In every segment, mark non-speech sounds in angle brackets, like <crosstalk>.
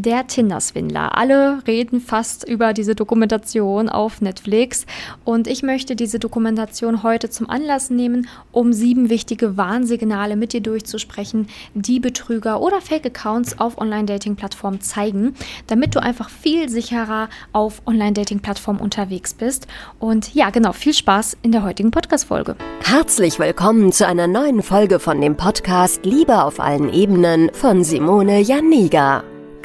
Der Tinder-Swindler. Alle reden fast über diese Dokumentation auf Netflix und ich möchte diese Dokumentation heute zum Anlass nehmen, um sieben wichtige Warnsignale mit dir durchzusprechen, die Betrüger oder Fake-Accounts auf Online-Dating-Plattformen zeigen, damit du einfach viel sicherer auf Online-Dating-Plattformen unterwegs bist. Und ja, genau, viel Spaß in der heutigen Podcast-Folge. Herzlich willkommen zu einer neuen Folge von dem Podcast Liebe auf allen Ebenen von Simone Janiga.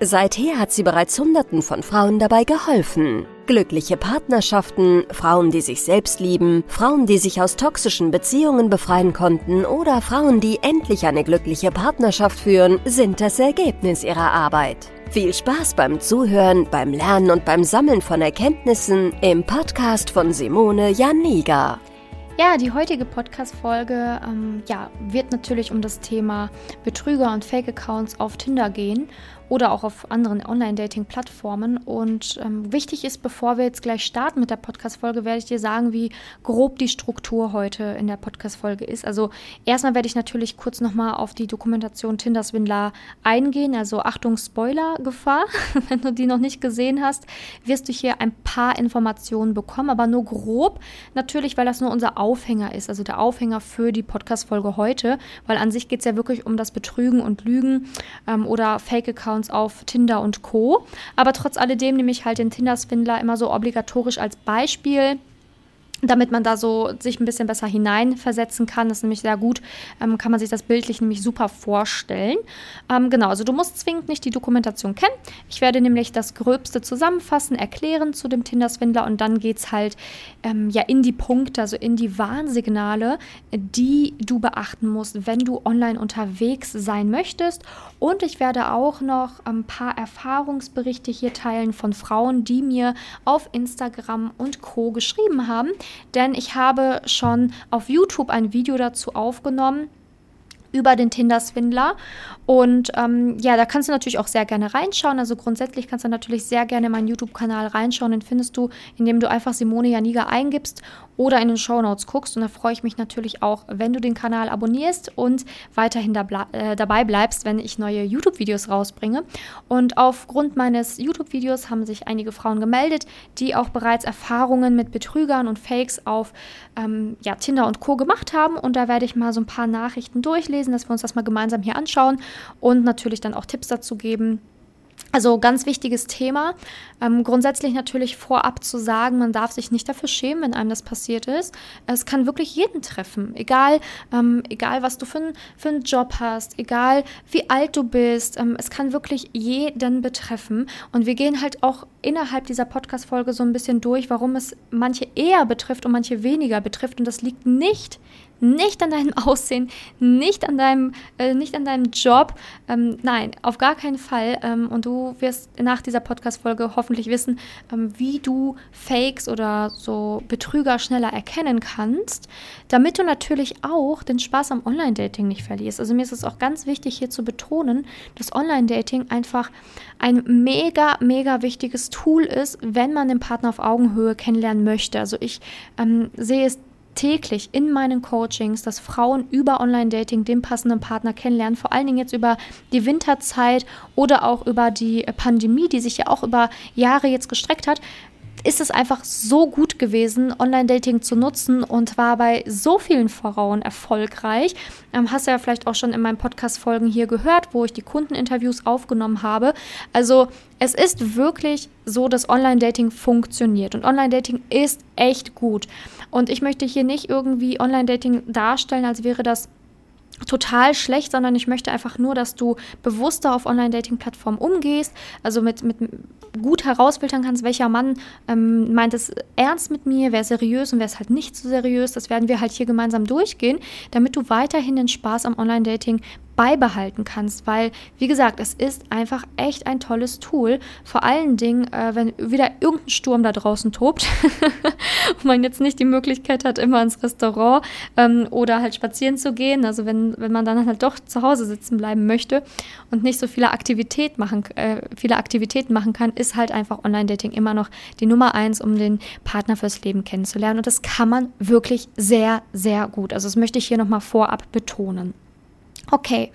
Seither hat sie bereits Hunderten von Frauen dabei geholfen. Glückliche Partnerschaften, Frauen, die sich selbst lieben, Frauen, die sich aus toxischen Beziehungen befreien konnten oder Frauen, die endlich eine glückliche Partnerschaft führen, sind das Ergebnis ihrer Arbeit. Viel Spaß beim Zuhören, beim Lernen und beim Sammeln von Erkenntnissen im Podcast von Simone Janiga. Ja, die heutige Podcast-Folge ähm, ja, wird natürlich um das Thema Betrüger und Fake-Accounts auf Tinder gehen oder auch auf anderen Online-Dating-Plattformen. Und ähm, wichtig ist, bevor wir jetzt gleich starten mit der Podcast-Folge, werde ich dir sagen, wie grob die Struktur heute in der Podcast-Folge ist. Also erstmal werde ich natürlich kurz nochmal auf die Dokumentation Tinder Swindler eingehen. Also Achtung, Spoiler-Gefahr. <laughs> Wenn du die noch nicht gesehen hast, wirst du hier ein paar Informationen bekommen, aber nur grob. Natürlich, weil das nur unser Aufhänger ist, also der Aufhänger für die Podcast-Folge heute, weil an sich geht es ja wirklich um das Betrügen und Lügen ähm, oder Fake-Accounts Accounts auf Tinder und Co. Aber trotz alledem nehme ich halt den Tinder-Swindler immer so obligatorisch als Beispiel damit man da so sich ein bisschen besser hineinversetzen kann. Das ist nämlich sehr gut, ähm, kann man sich das bildlich nämlich super vorstellen. Ähm, genau, also du musst zwingend nicht die Dokumentation kennen. Ich werde nämlich das Gröbste zusammenfassen, erklären zu dem Tinder-Swindler und dann geht es halt ähm, ja in die Punkte, also in die Warnsignale, die du beachten musst, wenn du online unterwegs sein möchtest. Und ich werde auch noch ein paar Erfahrungsberichte hier teilen von Frauen, die mir auf Instagram und Co geschrieben haben denn ich habe schon auf YouTube ein Video dazu aufgenommen über den Tinder-Swindler. Und ähm, ja, da kannst du natürlich auch sehr gerne reinschauen. Also grundsätzlich kannst du natürlich sehr gerne in meinen YouTube-Kanal reinschauen. Den findest du, indem du einfach Simone Janiga eingibst oder in den Show Notes guckst. Und da freue ich mich natürlich auch, wenn du den Kanal abonnierst und weiterhin da äh, dabei bleibst, wenn ich neue YouTube-Videos rausbringe. Und aufgrund meines YouTube-Videos haben sich einige Frauen gemeldet, die auch bereits Erfahrungen mit Betrügern und Fakes auf ähm, ja, Tinder und Co. gemacht haben. Und da werde ich mal so ein paar Nachrichten durchlesen, dass wir uns das mal gemeinsam hier anschauen und natürlich dann auch Tipps dazu geben also ganz wichtiges Thema. Ähm, grundsätzlich natürlich vorab zu sagen, man darf sich nicht dafür schämen, wenn einem das passiert ist. Es kann wirklich jeden treffen, egal, ähm, egal was du für, für einen Job hast, egal wie alt du bist. Ähm, es kann wirklich jeden betreffen. Und wir gehen halt auch innerhalb dieser Podcast-Folge so ein bisschen durch, warum es manche eher betrifft und manche weniger betrifft. Und das liegt nicht nicht an deinem <laughs> Aussehen, nicht an deinem, äh, nicht an deinem Job. Ähm, nein, auf gar keinen Fall. Ähm, und du wirst nach dieser Podcast-Folge hoffentlich wissen, ähm, wie du Fakes oder so Betrüger schneller erkennen kannst, damit du natürlich auch den Spaß am Online-Dating nicht verlierst. Also mir ist es auch ganz wichtig hier zu betonen, dass Online-Dating einfach ein mega, mega wichtiges Tool ist, wenn man den Partner auf Augenhöhe kennenlernen möchte. Also ich ähm, sehe es täglich in meinen Coachings, dass Frauen über Online-Dating den passenden Partner kennenlernen, vor allen Dingen jetzt über die Winterzeit oder auch über die Pandemie, die sich ja auch über Jahre jetzt gestreckt hat, ist es einfach so gut gewesen, Online-Dating zu nutzen und war bei so vielen Frauen erfolgreich. Ähm, hast du ja vielleicht auch schon in meinen Podcast-Folgen hier gehört, wo ich die Kundeninterviews aufgenommen habe. Also es ist wirklich so, dass Online-Dating funktioniert und Online-Dating ist echt gut. Und ich möchte hier nicht irgendwie Online-Dating darstellen, als wäre das total schlecht, sondern ich möchte einfach nur, dass du bewusster auf Online-Dating-Plattformen umgehst, also mit, mit gut herausfiltern kannst, welcher Mann ähm, meint es ernst mit mir, wer seriös und wer ist halt nicht so seriös. Das werden wir halt hier gemeinsam durchgehen, damit du weiterhin den Spaß am Online-Dating beibehalten kannst, weil, wie gesagt, es ist einfach echt ein tolles Tool. Vor allen Dingen, äh, wenn wieder irgendein Sturm da draußen tobt <laughs> und man jetzt nicht die Möglichkeit hat, immer ins Restaurant ähm, oder halt spazieren zu gehen. Also wenn, wenn man dann halt doch zu Hause sitzen bleiben möchte und nicht so viele, Aktivität machen, äh, viele Aktivitäten machen kann, ist halt einfach Online-Dating immer noch die Nummer eins, um den Partner fürs Leben kennenzulernen. Und das kann man wirklich sehr, sehr gut. Also das möchte ich hier nochmal vorab betonen. Okay,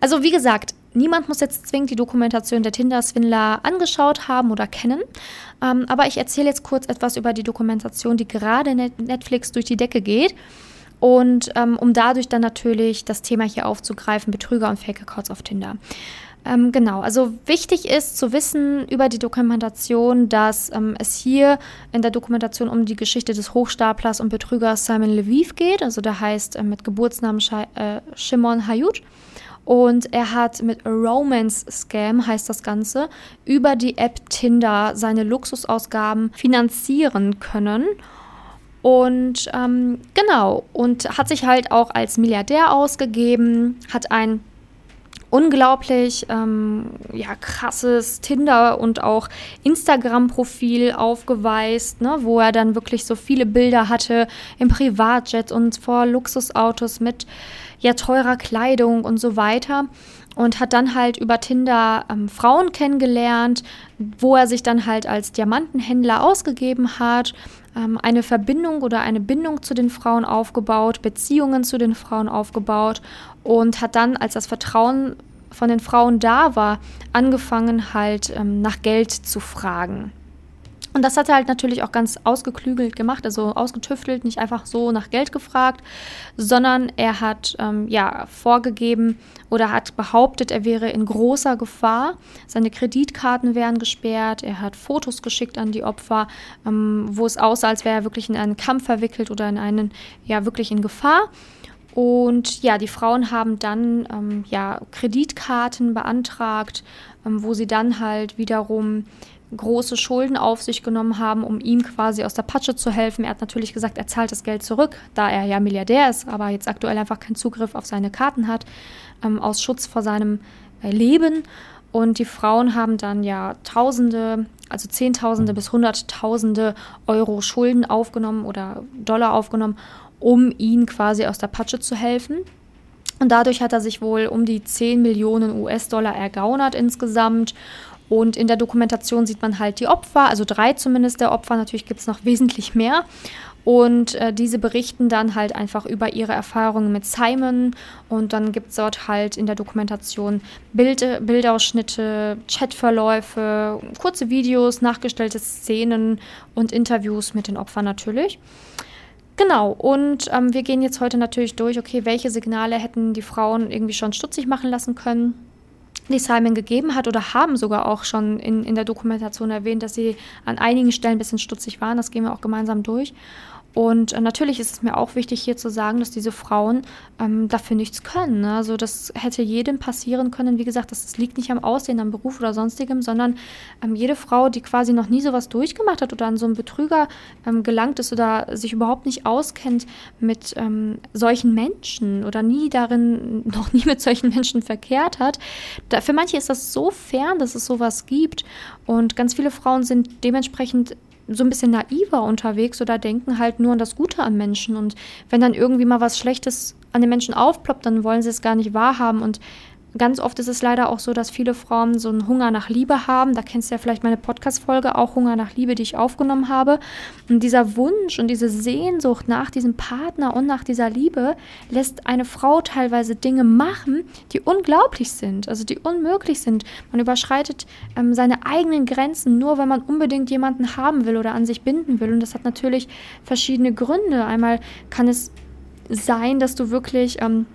also wie gesagt, niemand muss jetzt zwingend die Dokumentation der Tinder-Swindler angeschaut haben oder kennen. Ähm, aber ich erzähle jetzt kurz etwas über die Dokumentation, die gerade Netflix durch die Decke geht. Und ähm, um dadurch dann natürlich das Thema hier aufzugreifen, Betrüger und Fake-Accounts auf Tinder. Ähm, genau, also wichtig ist zu wissen über die Dokumentation, dass ähm, es hier in der Dokumentation um die Geschichte des Hochstaplers und Betrügers Simon Lviv geht. Also der heißt äh, mit Geburtsnamen Sh äh, Shimon Hayut. Und er hat mit Romance Scam, heißt das Ganze, über die App Tinder seine Luxusausgaben finanzieren können. Und ähm, genau, und hat sich halt auch als Milliardär ausgegeben, hat ein unglaublich ähm, ja, krasses Tinder- und auch Instagram-Profil aufgeweist, ne, wo er dann wirklich so viele Bilder hatte im Privatjet und vor Luxusautos mit ja teurer Kleidung und so weiter. Und hat dann halt über Tinder ähm, Frauen kennengelernt, wo er sich dann halt als Diamantenhändler ausgegeben hat, eine Verbindung oder eine Bindung zu den Frauen aufgebaut, Beziehungen zu den Frauen aufgebaut und hat dann, als das Vertrauen von den Frauen da war, angefangen halt ähm, nach Geld zu fragen. Und das hat er halt natürlich auch ganz ausgeklügelt gemacht, also ausgetüftelt, nicht einfach so nach Geld gefragt, sondern er hat ähm, ja vorgegeben oder hat behauptet, er wäre in großer Gefahr. Seine Kreditkarten wären gesperrt. Er hat Fotos geschickt an die Opfer, ähm, wo es aussah, als wäre er wirklich in einen Kampf verwickelt oder in einen, ja, wirklich in Gefahr. Und ja, die Frauen haben dann ähm, ja, Kreditkarten beantragt, ähm, wo sie dann halt wiederum große Schulden auf sich genommen haben, um ihm quasi aus der Patsche zu helfen. Er hat natürlich gesagt, er zahlt das Geld zurück, da er ja Milliardär ist, aber jetzt aktuell einfach keinen Zugriff auf seine Karten hat, ähm, aus Schutz vor seinem äh, Leben. Und die Frauen haben dann ja Tausende, also Zehntausende bis Hunderttausende Euro Schulden aufgenommen oder Dollar aufgenommen, um ihn quasi aus der Patsche zu helfen. Und dadurch hat er sich wohl um die 10 Millionen US-Dollar ergaunert insgesamt. Und in der Dokumentation sieht man halt die Opfer, also drei zumindest der Opfer, natürlich gibt es noch wesentlich mehr. Und äh, diese berichten dann halt einfach über ihre Erfahrungen mit Simon. Und dann gibt es dort halt in der Dokumentation Bild, Bildausschnitte, Chatverläufe, kurze Videos, nachgestellte Szenen und Interviews mit den Opfern natürlich. Genau, und ähm, wir gehen jetzt heute natürlich durch, okay, welche Signale hätten die Frauen irgendwie schon stutzig machen lassen können, die Simon gegeben hat oder haben sogar auch schon in, in der Dokumentation erwähnt, dass sie an einigen Stellen ein bisschen stutzig waren. Das gehen wir auch gemeinsam durch. Und äh, natürlich ist es mir auch wichtig, hier zu sagen, dass diese Frauen ähm, dafür nichts können. Ne? Also das hätte jedem passieren können. Wie gesagt, das, das, liegt nicht am Aussehen, am Beruf oder sonstigem, sondern ähm, jede Frau, die quasi noch nie sowas durchgemacht hat oder an so einen Betrüger ähm, gelangt ist oder sich überhaupt nicht auskennt mit ähm, solchen Menschen oder nie darin, <laughs> noch nie mit solchen Menschen verkehrt hat. Da, für manche ist das so fern, dass es sowas gibt. Und ganz viele Frauen sind dementsprechend so ein bisschen naiver unterwegs oder denken halt nur an das Gute am Menschen. Und wenn dann irgendwie mal was Schlechtes an den Menschen aufploppt, dann wollen sie es gar nicht wahrhaben. Und Ganz oft ist es leider auch so, dass viele Frauen so einen Hunger nach Liebe haben. Da kennst du ja vielleicht meine Podcast-Folge, auch Hunger nach Liebe, die ich aufgenommen habe. Und dieser Wunsch und diese Sehnsucht nach diesem Partner und nach dieser Liebe lässt eine Frau teilweise Dinge machen, die unglaublich sind, also die unmöglich sind. Man überschreitet ähm, seine eigenen Grenzen nur, wenn man unbedingt jemanden haben will oder an sich binden will. Und das hat natürlich verschiedene Gründe. Einmal kann es sein, dass du wirklich. Ähm,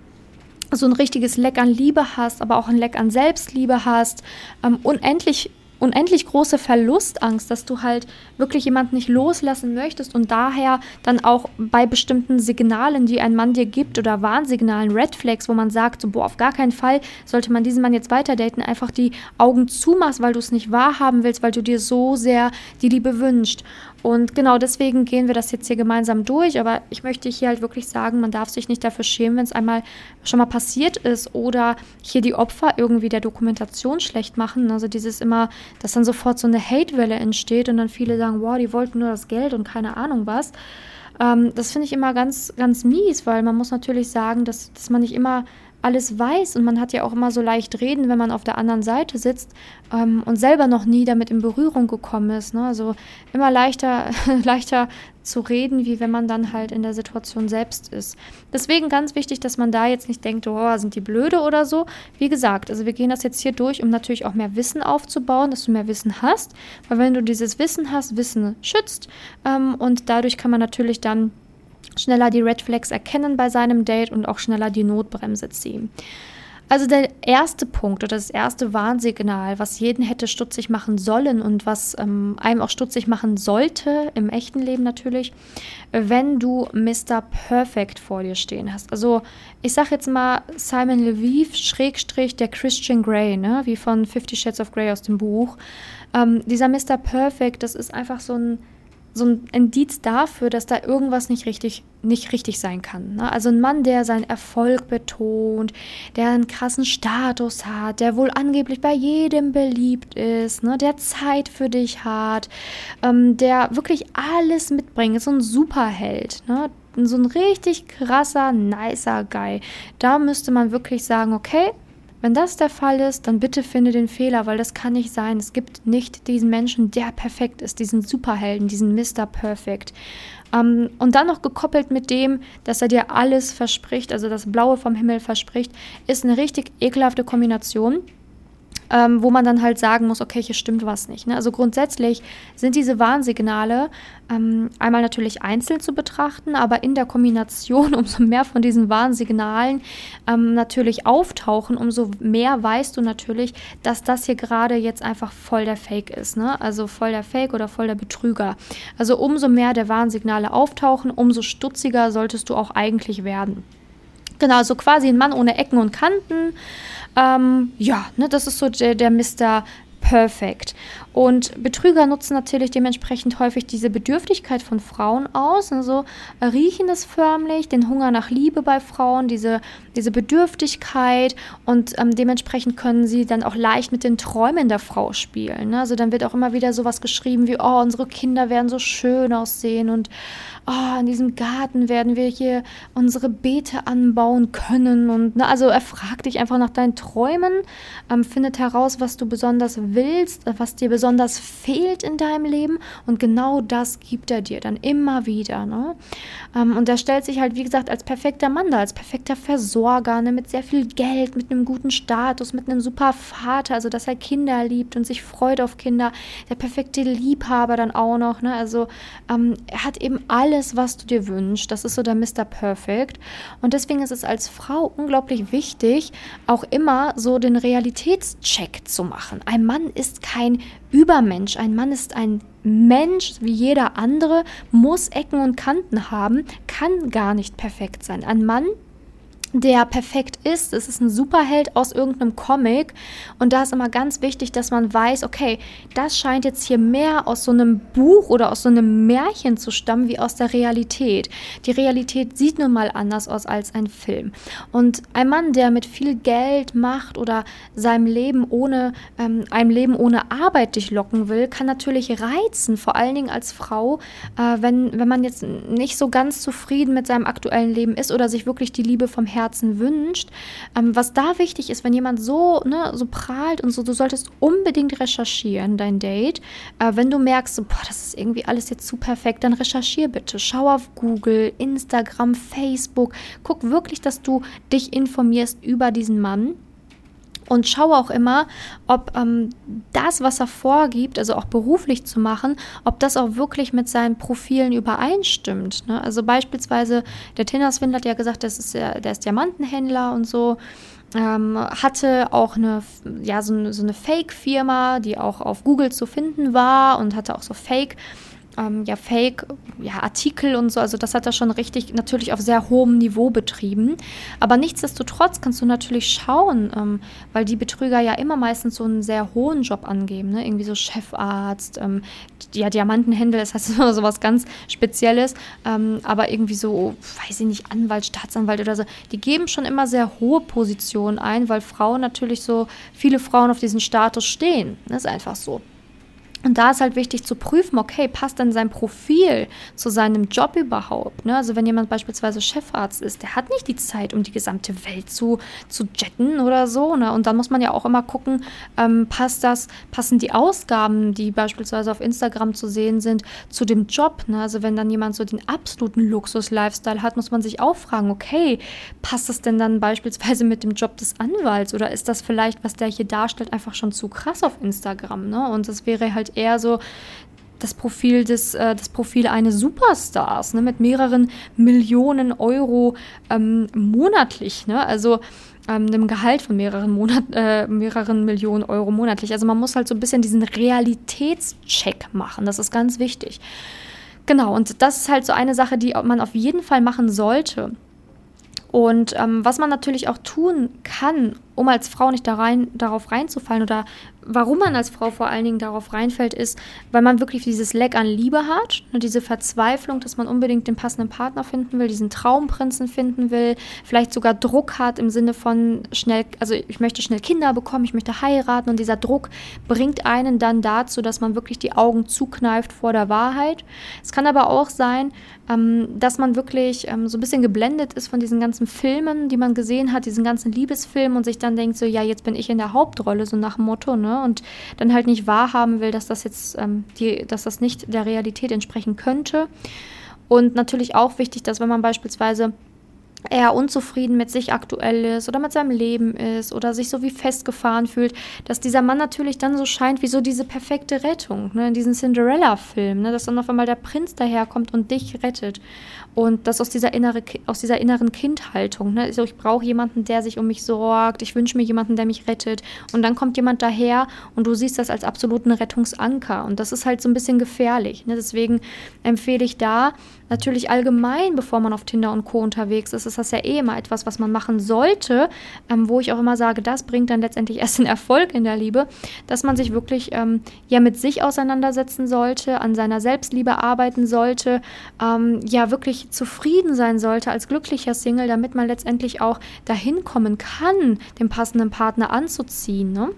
so ein richtiges Leck an Liebe hast, aber auch ein Leck an Selbstliebe hast, ähm, unendlich unendlich große Verlustangst, dass du halt wirklich jemanden nicht loslassen möchtest und daher dann auch bei bestimmten Signalen, die ein Mann dir gibt oder Warnsignalen, Red Flags, wo man sagt, so, boah, auf gar keinen Fall sollte man diesen Mann jetzt weiter daten, einfach die Augen zumachst, weil du es nicht wahrhaben willst, weil du dir so sehr die Liebe wünscht. Und genau deswegen gehen wir das jetzt hier gemeinsam durch. Aber ich möchte hier halt wirklich sagen, man darf sich nicht dafür schämen, wenn es einmal schon mal passiert ist oder hier die Opfer irgendwie der Dokumentation schlecht machen. Also dieses immer, dass dann sofort so eine Hate-Welle entsteht und dann viele sagen, wow, die wollten nur das Geld und keine Ahnung was. Ähm, das finde ich immer ganz, ganz mies, weil man muss natürlich sagen, dass, dass man nicht immer alles weiß und man hat ja auch immer so leicht reden, wenn man auf der anderen Seite sitzt ähm, und selber noch nie damit in Berührung gekommen ist. Ne? Also immer leichter, <laughs> leichter zu reden, wie wenn man dann halt in der Situation selbst ist. Deswegen ganz wichtig, dass man da jetzt nicht denkt, oh, sind die blöde oder so. Wie gesagt, also wir gehen das jetzt hier durch, um natürlich auch mehr Wissen aufzubauen, dass du mehr Wissen hast. Weil wenn du dieses Wissen hast, Wissen schützt ähm, und dadurch kann man natürlich dann schneller die Red Flags erkennen bei seinem Date und auch schneller die Notbremse ziehen. Also der erste Punkt oder das erste Warnsignal, was jeden hätte stutzig machen sollen und was ähm, einem auch stutzig machen sollte, im echten Leben natürlich, wenn du Mr. Perfect vor dir stehen hast. Also ich sage jetzt mal Simon Leviev, Schrägstrich der Christian Grey, ne? wie von Fifty Shades of Grey aus dem Buch. Ähm, dieser Mr. Perfect, das ist einfach so ein so ein Indiz dafür, dass da irgendwas nicht richtig, nicht richtig sein kann. Ne? Also ein Mann, der seinen Erfolg betont, der einen krassen Status hat, der wohl angeblich bei jedem beliebt ist, ne? der Zeit für dich hat, ähm, der wirklich alles mitbringt, so ein Superheld. Ne? So ein richtig krasser, nicer Guy. Da müsste man wirklich sagen, okay, wenn das der Fall ist, dann bitte finde den Fehler, weil das kann nicht sein. Es gibt nicht diesen Menschen, der perfekt ist, diesen Superhelden, diesen Mr. Perfect. Ähm, und dann noch gekoppelt mit dem, dass er dir alles verspricht, also das Blaue vom Himmel verspricht, ist eine richtig ekelhafte Kombination ähm, wo man dann halt sagen muss, okay, hier stimmt was nicht. Ne? Also grundsätzlich sind diese Warnsignale ähm, einmal natürlich einzeln zu betrachten, aber in der Kombination, <laughs> umso mehr von diesen Warnsignalen ähm, natürlich auftauchen, umso mehr weißt du natürlich, dass das hier gerade jetzt einfach voll der Fake ist. Ne? Also voll der Fake oder voll der Betrüger. Also umso mehr der Warnsignale auftauchen, umso stutziger solltest du auch eigentlich werden. Genau, so quasi ein Mann ohne Ecken und Kanten. Ähm, ja, ne, das ist so der, der Mr. Perfect. Und Betrüger nutzen natürlich dementsprechend häufig diese Bedürftigkeit von Frauen aus, also riechen es förmlich, den Hunger nach Liebe bei Frauen, diese, diese Bedürftigkeit und ähm, dementsprechend können sie dann auch leicht mit den Träumen der Frau spielen. Ne? Also dann wird auch immer wieder sowas geschrieben wie, oh, unsere Kinder werden so schön aussehen und oh, in diesem Garten werden wir hier unsere Beete anbauen können. Und ne, also er fragt dich einfach nach deinen Träumen, ähm, findet heraus, was du besonders willst, was dir besonders fehlt in deinem Leben. Und genau das gibt er dir dann immer wieder. Ne? Ähm, und er stellt sich halt, wie gesagt, als perfekter Mann da, als perfekter Versorger, ne, mit sehr viel Geld, mit einem guten Status, mit einem super Vater, also dass er Kinder liebt und sich freut auf Kinder. Der perfekte Liebhaber dann auch noch. Ne? Also ähm, er hat eben alle alles, was du dir wünschst. Das ist so der Mr. Perfect. Und deswegen ist es als Frau unglaublich wichtig, auch immer so den Realitätscheck zu machen. Ein Mann ist kein Übermensch. Ein Mann ist ein Mensch wie jeder andere, muss Ecken und Kanten haben, kann gar nicht perfekt sein. Ein Mann der perfekt ist. Es ist ein Superheld aus irgendeinem Comic. Und da ist immer ganz wichtig, dass man weiß, okay, das scheint jetzt hier mehr aus so einem Buch oder aus so einem Märchen zu stammen, wie aus der Realität. Die Realität sieht nun mal anders aus als ein Film. Und ein Mann, der mit viel Geld, Macht oder seinem Leben ohne, ähm, einem Leben ohne Arbeit dich locken will, kann natürlich reizen, vor allen Dingen als Frau, äh, wenn, wenn man jetzt nicht so ganz zufrieden mit seinem aktuellen Leben ist oder sich wirklich die Liebe vom Herzen Herzen wünscht. Ähm, was da wichtig ist, wenn jemand so, ne, so prahlt und so, du solltest unbedingt recherchieren, dein Date. Äh, wenn du merkst, so, boah, das ist irgendwie alles jetzt zu perfekt, dann recherchier bitte. Schau auf Google, Instagram, Facebook. Guck wirklich, dass du dich informierst über diesen Mann und schaue auch immer, ob ähm, das, was er vorgibt, also auch beruflich zu machen, ob das auch wirklich mit seinen Profilen übereinstimmt. Ne? Also beispielsweise, der Tinder-Swindler hat ja gesagt, das ist ja, der ist Diamantenhändler und so. ähm, hatte auch eine, ja, so, so eine Fake-Firma, die auch auf Google zu finden war und hatte auch so Fake- ähm, ja, Fake-Artikel ja, und so. Also das hat er schon richtig natürlich auf sehr hohem Niveau betrieben. Aber nichtsdestotrotz kannst du natürlich schauen, ähm, weil die Betrüger ja immer meistens so einen sehr hohen Job angeben. Ne? Irgendwie so Chefarzt, ähm, ja, Diamantenhändler, das heißt <laughs> immer so was ganz Spezielles. Ähm, aber irgendwie so, weiß ich nicht, Anwalt, Staatsanwalt oder so. Die geben schon immer sehr hohe Positionen ein, weil Frauen natürlich so, viele Frauen auf diesen Status stehen. Das ist einfach so. Und da ist halt wichtig zu prüfen, okay, passt dann sein Profil zu seinem Job überhaupt? Ne? Also wenn jemand beispielsweise Chefarzt ist, der hat nicht die Zeit, um die gesamte Welt zu, zu jetten oder so. Ne? Und dann muss man ja auch immer gucken, ähm, passt das, passen die Ausgaben, die beispielsweise auf Instagram zu sehen sind, zu dem Job? Ne? Also wenn dann jemand so den absoluten Luxus-Lifestyle hat, muss man sich auch fragen, okay, passt das denn dann beispielsweise mit dem Job des Anwalts oder ist das vielleicht, was der hier darstellt, einfach schon zu krass auf Instagram? Ne? Und das wäre halt eher so das Profil des äh, das Profil eines Superstars ne, mit mehreren Millionen Euro ähm, monatlich. Ne? Also ähm, einem Gehalt von mehreren Monat, äh, mehreren Millionen Euro monatlich. Also man muss halt so ein bisschen diesen Realitätscheck machen. Das ist ganz wichtig. Genau, und das ist halt so eine Sache, die man auf jeden Fall machen sollte. Und ähm, was man natürlich auch tun kann, um als Frau nicht da rein, darauf reinzufallen oder warum man als Frau vor allen Dingen darauf reinfällt, ist, weil man wirklich dieses Leck an Liebe hat, ne, diese Verzweiflung, dass man unbedingt den passenden Partner finden will, diesen Traumprinzen finden will, vielleicht sogar Druck hat im Sinne von schnell, also ich möchte schnell Kinder bekommen, ich möchte heiraten und dieser Druck bringt einen dann dazu, dass man wirklich die Augen zukneift vor der Wahrheit. Es kann aber auch sein, ähm, dass man wirklich ähm, so ein bisschen geblendet ist von diesen ganzen Filmen, die man gesehen hat, diesen ganzen Liebesfilmen und sich dann denkt so, ja, jetzt bin ich in der Hauptrolle, so nach dem Motto, ne? Und dann halt nicht wahrhaben will, dass das jetzt ähm, die, dass das nicht der Realität entsprechen könnte. Und natürlich auch wichtig, dass wenn man beispielsweise eher unzufrieden mit sich aktuell ist oder mit seinem Leben ist oder sich so wie festgefahren fühlt, dass dieser Mann natürlich dann so scheint wie so diese perfekte Rettung, ne, in diesem Cinderella-Film, ne, dass dann auf einmal der Prinz daherkommt und dich rettet. Und das aus dieser, innere, aus dieser inneren Kindhaltung. Ne? Also ich brauche jemanden, der sich um mich sorgt. Ich wünsche mir jemanden, der mich rettet. Und dann kommt jemand daher und du siehst das als absoluten Rettungsanker. Und das ist halt so ein bisschen gefährlich. Ne? Deswegen empfehle ich da natürlich allgemein, bevor man auf Tinder und Co. unterwegs ist, ist das ja eh immer etwas, was man machen sollte, ähm, wo ich auch immer sage, das bringt dann letztendlich <laughs> erst den Erfolg in der Liebe, dass man sich wirklich ähm, ja mit sich auseinandersetzen sollte, an seiner Selbstliebe arbeiten sollte, ähm, ja wirklich zufrieden sein sollte als glücklicher Single, damit man letztendlich auch dahin kommen kann, den passenden Partner anzuziehen. Ne?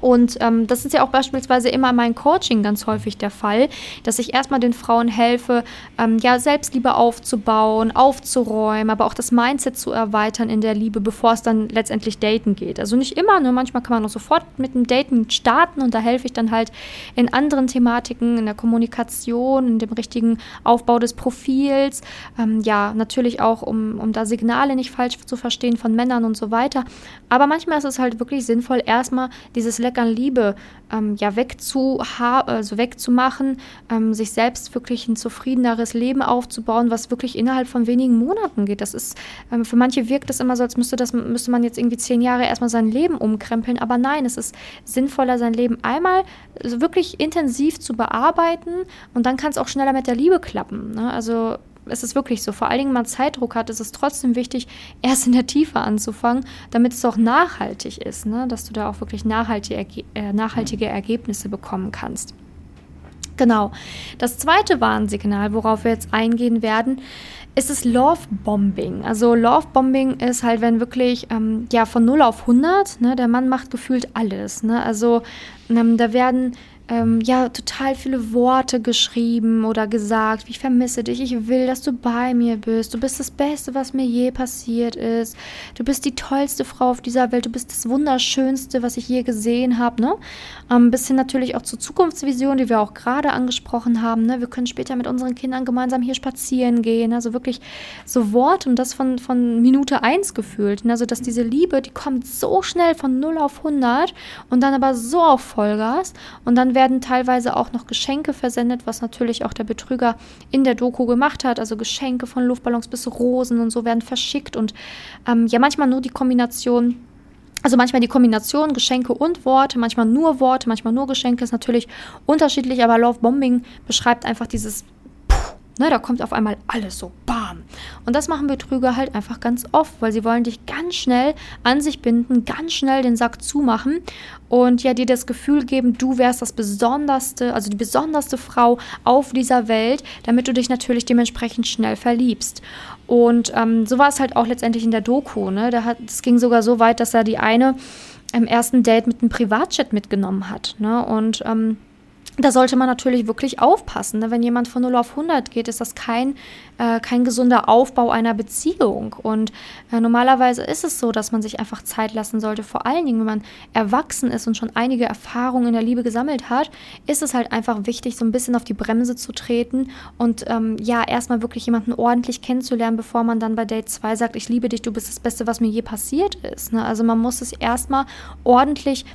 Und ähm, das ist ja auch beispielsweise immer in meinem Coaching ganz häufig der Fall, dass ich erstmal den Frauen helfe, ähm, ja, Selbstliebe aufzubauen, aufzuräumen, aber auch das Mindset zu erweitern in der Liebe, bevor es dann letztendlich daten geht. Also nicht immer, nur manchmal kann man auch sofort mit dem Daten starten und da helfe ich dann halt in anderen Thematiken, in der Kommunikation, in dem richtigen Aufbau des Profils, ähm, ja, natürlich auch, um, um da Signale nicht falsch zu verstehen von Männern und so weiter. Aber manchmal ist es halt wirklich sinnvoll, erstmal dieses Fleck an Liebe ähm, ja also wegzumachen, ähm, sich selbst wirklich ein zufriedeneres Leben aufzubauen, was wirklich innerhalb von wenigen Monaten geht. Das ist, ähm, für manche wirkt es immer so, als müsste, das, müsste man jetzt irgendwie zehn Jahre erstmal sein Leben umkrempeln. Aber nein, es ist sinnvoller, sein Leben einmal wirklich intensiv zu bearbeiten und dann kann es auch schneller mit der Liebe klappen. Ne? Also es ist wirklich so, vor allen Dingen, wenn man Zeitdruck hat, ist es trotzdem wichtig, erst in der Tiefe anzufangen, damit es auch nachhaltig ist, ne? dass du da auch wirklich nachhaltige, äh, nachhaltige Ergebnisse bekommen kannst. Genau. Das zweite Warnsignal, worauf wir jetzt eingehen werden, ist es Love Bombing. Also Love Bombing ist halt, wenn wirklich ähm, ja von 0 auf 100, ne, der Mann macht gefühlt alles. Ne? Also ähm, da werden ähm, ja total viele Worte geschrieben oder gesagt, ich vermisse dich, ich will, dass du bei mir bist, du bist das Beste, was mir je passiert ist, du bist die tollste Frau auf dieser Welt, du bist das Wunderschönste, was ich je gesehen habe, ne? Ähm, bis hin natürlich auch zur Zukunftsvision, die wir auch gerade angesprochen haben, ne? Wir können später mit unseren Kindern gemeinsam hier spazieren gehen, also wirklich so Worte und das von, von Minute eins gefühlt, ne? also dass diese Liebe, die kommt so schnell von 0 auf 100 und dann aber so auf Vollgas und dann werden teilweise auch noch Geschenke versendet, was natürlich auch der Betrüger in der Doku gemacht hat. Also Geschenke von Luftballons bis Rosen und so werden verschickt und ähm, ja, manchmal nur die Kombination also manchmal die Kombination Geschenke und Worte, manchmal nur Worte, manchmal nur Geschenke ist natürlich unterschiedlich, aber Love Bombing beschreibt einfach dieses Ne, da kommt auf einmal alles so bam. Und das machen Betrüger halt einfach ganz oft, weil sie wollen dich ganz schnell an sich binden, ganz schnell den Sack zumachen und ja dir das Gefühl geben, du wärst das besonderste, also die besonderste Frau auf dieser Welt, damit du dich natürlich dementsprechend schnell verliebst. Und ähm, so war es halt auch letztendlich in der Doku. Ne? Da hat, es ging sogar so weit, dass er die eine im ersten Date mit einem Privatjet mitgenommen hat. Ne? Und ähm, da sollte man natürlich wirklich aufpassen. Ne? Wenn jemand von 0 auf 100 geht, ist das kein, äh, kein gesunder Aufbau einer Beziehung. Und äh, normalerweise ist es so, dass man sich einfach Zeit lassen sollte. Vor allen Dingen, wenn man erwachsen ist und schon einige Erfahrungen in der Liebe gesammelt hat, ist es halt einfach wichtig, so ein bisschen auf die Bremse zu treten und ähm, ja, erstmal wirklich jemanden ordentlich kennenzulernen, bevor man dann bei Date 2 sagt, ich liebe dich, du bist das Beste, was mir je passiert ist. Ne? Also man muss es erstmal ordentlich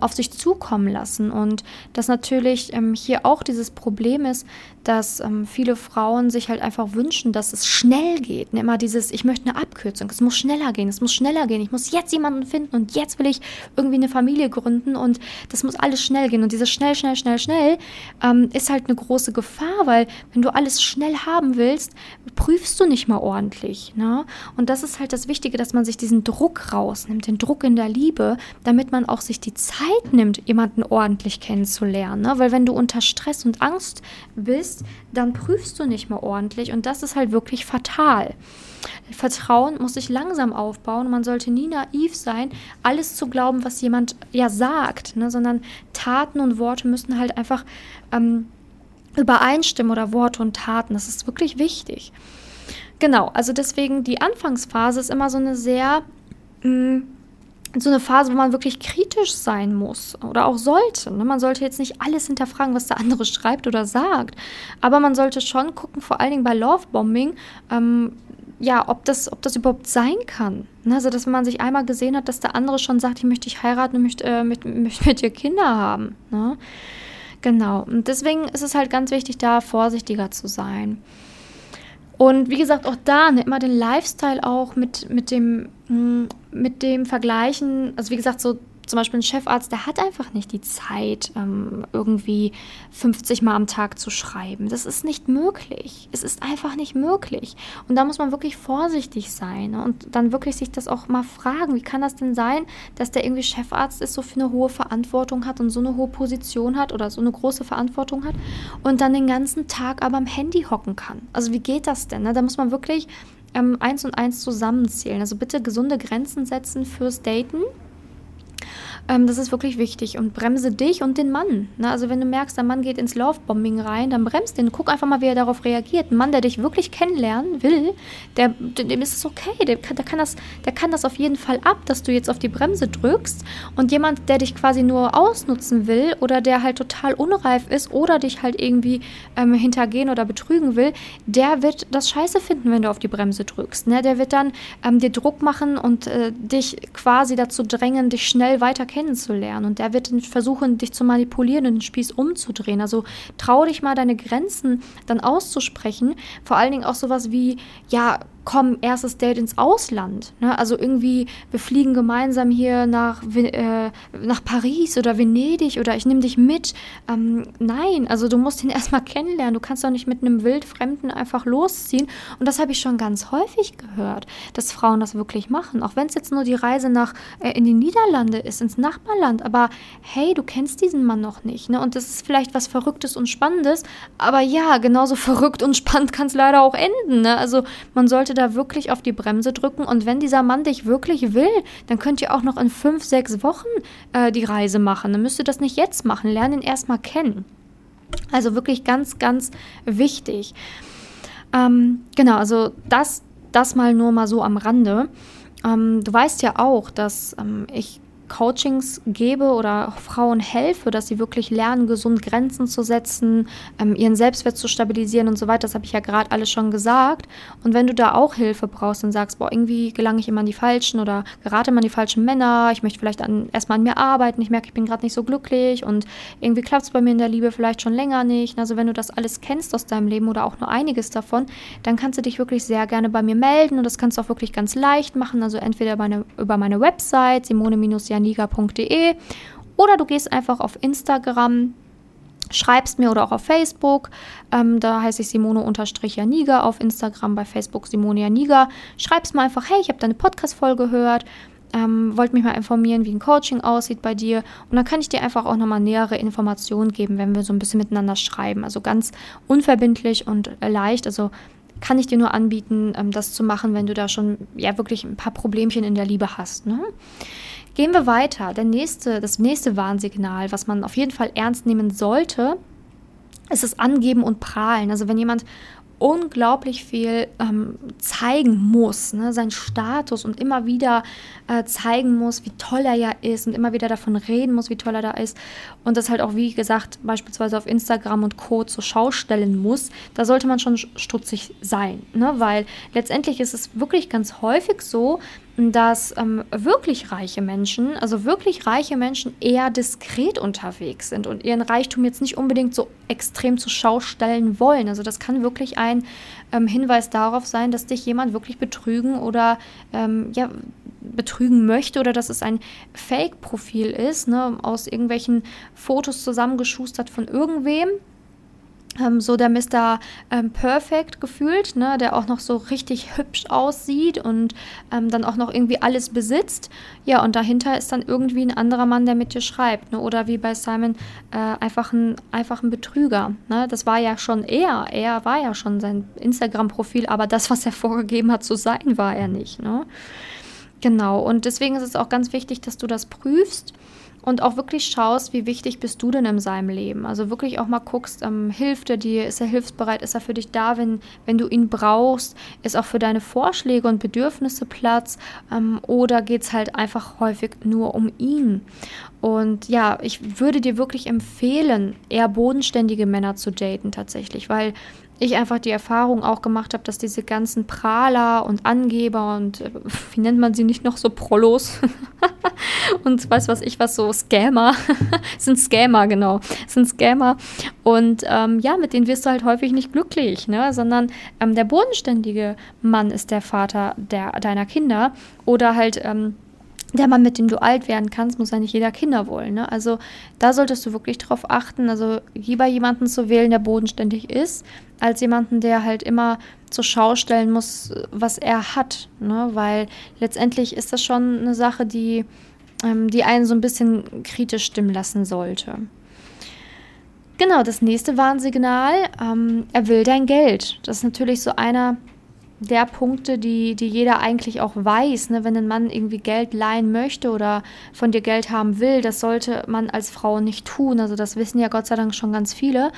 auf sich zukommen lassen. Und dass natürlich ähm, hier auch dieses Problem ist, dass ähm, viele Frauen sich halt einfach wünschen, dass es schnell geht. Ne? Immer dieses, ich möchte eine Abkürzung, es muss schneller gehen, es muss schneller gehen, ich muss jetzt jemanden finden und jetzt will ich irgendwie eine Familie gründen und das muss alles schnell gehen. Und dieses schnell, schnell, schnell, schnell ähm, ist halt eine große Gefahr, weil wenn du alles schnell haben willst, prüfst du nicht mal ordentlich. Ne? Und das ist halt das Wichtige, dass man sich diesen Druck rausnimmt, den Druck in der Liebe, damit man auch sich die Zeit nimmt, jemanden ordentlich kennenzulernen. Ne? Weil wenn du unter Stress und Angst bist, bist, dann prüfst du nicht mehr ordentlich und das ist halt wirklich fatal. Vertrauen muss sich langsam aufbauen. Man sollte nie naiv sein, alles zu glauben, was jemand ja sagt, ne? sondern Taten und Worte müssen halt einfach ähm, übereinstimmen oder Worte und Taten. Das ist wirklich wichtig. Genau, also deswegen die Anfangsphase ist immer so eine sehr mh, mm, so eine Phase, wo man wirklich kritisch sein muss oder auch sollte. Ne? Man sollte jetzt nicht alles hinterfragen, was der andere <laughs> schreibt oder sagt, aber man sollte schon gucken, vor allen Dingen bei Lovebombing, ähm, ja, ob das, ob das überhaupt sein kann. Ne? Also, dass man sich einmal gesehen hat, dass der andere schon sagt, ich möchte dich heiraten und möchte, äh, mit, <laughs> möchte mit dir Kinder haben. Ne? Genau. Und deswegen ist es halt ganz wichtig, da vorsichtiger zu sein. Und wie gesagt, auch da ne, immer den Lifestyle auch mit, mit, dem, hm, mit dem Vergleichen. Also wie gesagt, so zum Beispiel ein Chefarzt, der hat einfach nicht die Zeit, ähm, irgendwie 50 Mal am Tag zu schreiben. Das ist nicht möglich. Es ist einfach nicht möglich. Und da muss man wirklich vorsichtig sein ne? und dann wirklich sich das auch mal fragen, wie kann das denn sein, dass der irgendwie Chefarzt ist, so für eine hohe Verantwortung hat und so eine hohe Position hat oder so eine große Verantwortung hat und dann den ganzen Tag aber am Handy hocken kann. Also wie geht das denn? Ne? Da muss man wirklich ähm, eins und eins zusammenzählen. Also bitte gesunde Grenzen setzen fürs Daten ähm, das ist wirklich wichtig. Und bremse dich und den Mann. Ne? Also wenn du merkst, der Mann geht ins Lovebombing rein, dann bremst den. Guck einfach mal, wie er darauf reagiert. Ein Mann, der dich wirklich kennenlernen will, der, dem ist es okay. Der kann, der, kann das, der kann das auf jeden Fall ab, dass du jetzt auf die Bremse drückst. Und jemand, der dich quasi nur ausnutzen will oder der halt total unreif ist oder dich halt irgendwie ähm, hintergehen oder betrügen will, der wird das scheiße finden, wenn du auf die Bremse drückst. Ne? Der wird dann ähm, dir Druck machen und äh, dich quasi dazu drängen, dich schnell weiter kennenzulernen. Und der wird versuchen, dich zu manipulieren und den Spieß umzudrehen. Also trau dich mal, deine Grenzen dann auszusprechen. Vor allen Dingen auch sowas wie, ja, komm, erstes Date ins Ausland. Ne? Also irgendwie, wir fliegen gemeinsam hier nach, äh, nach Paris oder Venedig oder ich nehme dich mit. Ähm, nein, also du musst ihn <laughs> erstmal kennenlernen. Du kannst doch nicht mit einem Wildfremden einfach losziehen. Und das habe ich schon ganz häufig gehört, dass Frauen das wirklich machen. Auch wenn es jetzt nur die Reise nach äh, in die Niederlande ist, ins Nachbarland. Aber hey, du kennst diesen Mann noch nicht. Ne? Und das ist vielleicht was Verrücktes und Spannendes. Aber ja, genauso <laughs> verrückt und spannend kann es leider auch enden. Ne? Also man sollte sollte da wirklich auf die Bremse drücken. Und wenn dieser Mann dich wirklich will, dann könnt ihr auch noch in fünf, sechs Wochen äh, die Reise machen. Dann müsst ihr das nicht jetzt machen. Lernen ihn erstmal kennen. Also wirklich ganz, ganz wichtig. Ähm, genau, also das, das mal nur mal so am Rande. Ähm, du weißt ja auch, dass ähm, ich Coachings gebe oder Frauen helfe, dass sie wirklich lernen, gesund Grenzen zu setzen, ähm, ihren Selbstwert zu stabilisieren und so weiter. Das habe ich ja gerade alles schon gesagt. Und wenn du da auch Hilfe brauchst und sagst, boah, irgendwie gelange ich immer an die falschen oder gerate immer an die falschen Männer, ich möchte vielleicht an, erstmal an mir arbeiten, ich merke, ich bin gerade nicht so glücklich und irgendwie klappt es bei mir in der Liebe vielleicht schon länger nicht. Also wenn du das alles kennst aus deinem Leben oder auch nur einiges davon, dann kannst du dich wirklich sehr gerne bei mir melden und das kannst du auch wirklich ganz leicht machen. Also entweder meine, über meine Website simone-janiga.de oder du gehst einfach auf Instagram schreibst mir oder auch auf Facebook. Ähm, da heiße ich Simone-Janiga auf Instagram, bei Facebook Simone Janiga. Schreibst mir einfach, hey, ich habe deine Podcast-Folge gehört. Ähm, wollte mich mal informieren, wie ein Coaching aussieht bei dir. Und dann kann ich dir einfach auch nochmal nähere Informationen geben, wenn wir so ein bisschen miteinander schreiben. Also ganz unverbindlich und leicht. Also kann ich dir nur anbieten, ähm, das zu machen, wenn du da schon ja wirklich ein paar Problemchen in der Liebe hast. Ne? Gehen wir weiter. Der nächste, das nächste Warnsignal, was man auf jeden Fall ernst nehmen sollte, ist das Angeben und Prahlen. Also wenn jemand unglaublich viel ähm, zeigen muss, ne? seinen Status und immer wieder äh, zeigen muss, wie toll er ja ist und immer wieder davon reden muss, wie toll er da ist und das halt auch, wie gesagt, beispielsweise auf Instagram und Co. zur Schau stellen muss, da sollte man schon stutzig sein, ne? weil letztendlich ist es wirklich ganz häufig so, dass ähm, wirklich reiche Menschen, also wirklich reiche Menschen eher diskret unterwegs sind und ihren Reichtum jetzt nicht unbedingt so extrem zur Schau stellen wollen. Also das kann wirklich ein ähm, Hinweis darauf sein, dass dich jemand wirklich betrügen oder ähm, ja, betrügen möchte oder dass es ein Fake-Profil ist, ne, aus irgendwelchen Fotos zusammengeschustert von irgendwem ähm, so der Mr. Ähm, Perfect gefühlt, ne, der auch noch so richtig hübsch aussieht und ähm, dann auch noch irgendwie alles besitzt. Ja, und dahinter ist dann irgendwie ein anderer Mann, der mit dir schreibt. Ne? Oder wie bei Simon, äh, einfach, ein, einfach ein Betrüger. Ne? Das war ja schon er. Er war ja schon sein Instagram-Profil, aber das, was er <laughs> vorgegeben hat zu sein, war er nicht. Ne? Genau, und deswegen ist es auch ganz wichtig, dass du das prüfst und auch wirklich schaust, wie wichtig bist du denn in seinem Leben. Also wirklich auch mal guckst, ähm, hilft er dir, ist er hilfsbereit, ist er für dich da, wenn, wenn du ihn brauchst, ist auch für deine Vorschläge und Bedürfnisse Platz. Ähm, oder geht es halt einfach häufig nur um ihn. Und ja, ich würde dir wirklich empfehlen, eher bodenständige Männer zu daten tatsächlich, weil ich einfach die Erfahrung auch gemacht habe, dass diese ganzen Prahler und Angeber und äh, <laughs> wie nennt man sie nicht noch so Prollos <laughs> und weiß was ich was so Scammer <laughs> sind Scammer genau sind Scammer. Und ähm, ja mit denen wirst du halt häufig nicht glücklich ne sondern ähm, der bodenständige Mann ist der Vater der deiner Kinder oder halt ähm, der Mann, mit dem du alt werden kannst, muss ja nicht jeder Kinder wollen. Ne? Also da solltest du wirklich drauf achten. Also lieber jemanden zu wählen, der bodenständig ist, als jemanden, der halt immer zur Schau stellen muss, was er hat. Ne? Weil letztendlich ist das schon eine Sache, die, ähm, die einen so ein bisschen kritisch stimmen lassen sollte. Genau, das nächste Warnsignal, ähm, er will dein Geld. Das ist natürlich so einer der Punkte, die, die jeder eigentlich auch weiß. Ne? Wenn ein Mann irgendwie Geld leihen möchte oder von dir Geld haben will, das sollte man als Frau nicht tun. Also das wissen ja Gott sei Dank schon ganz viele.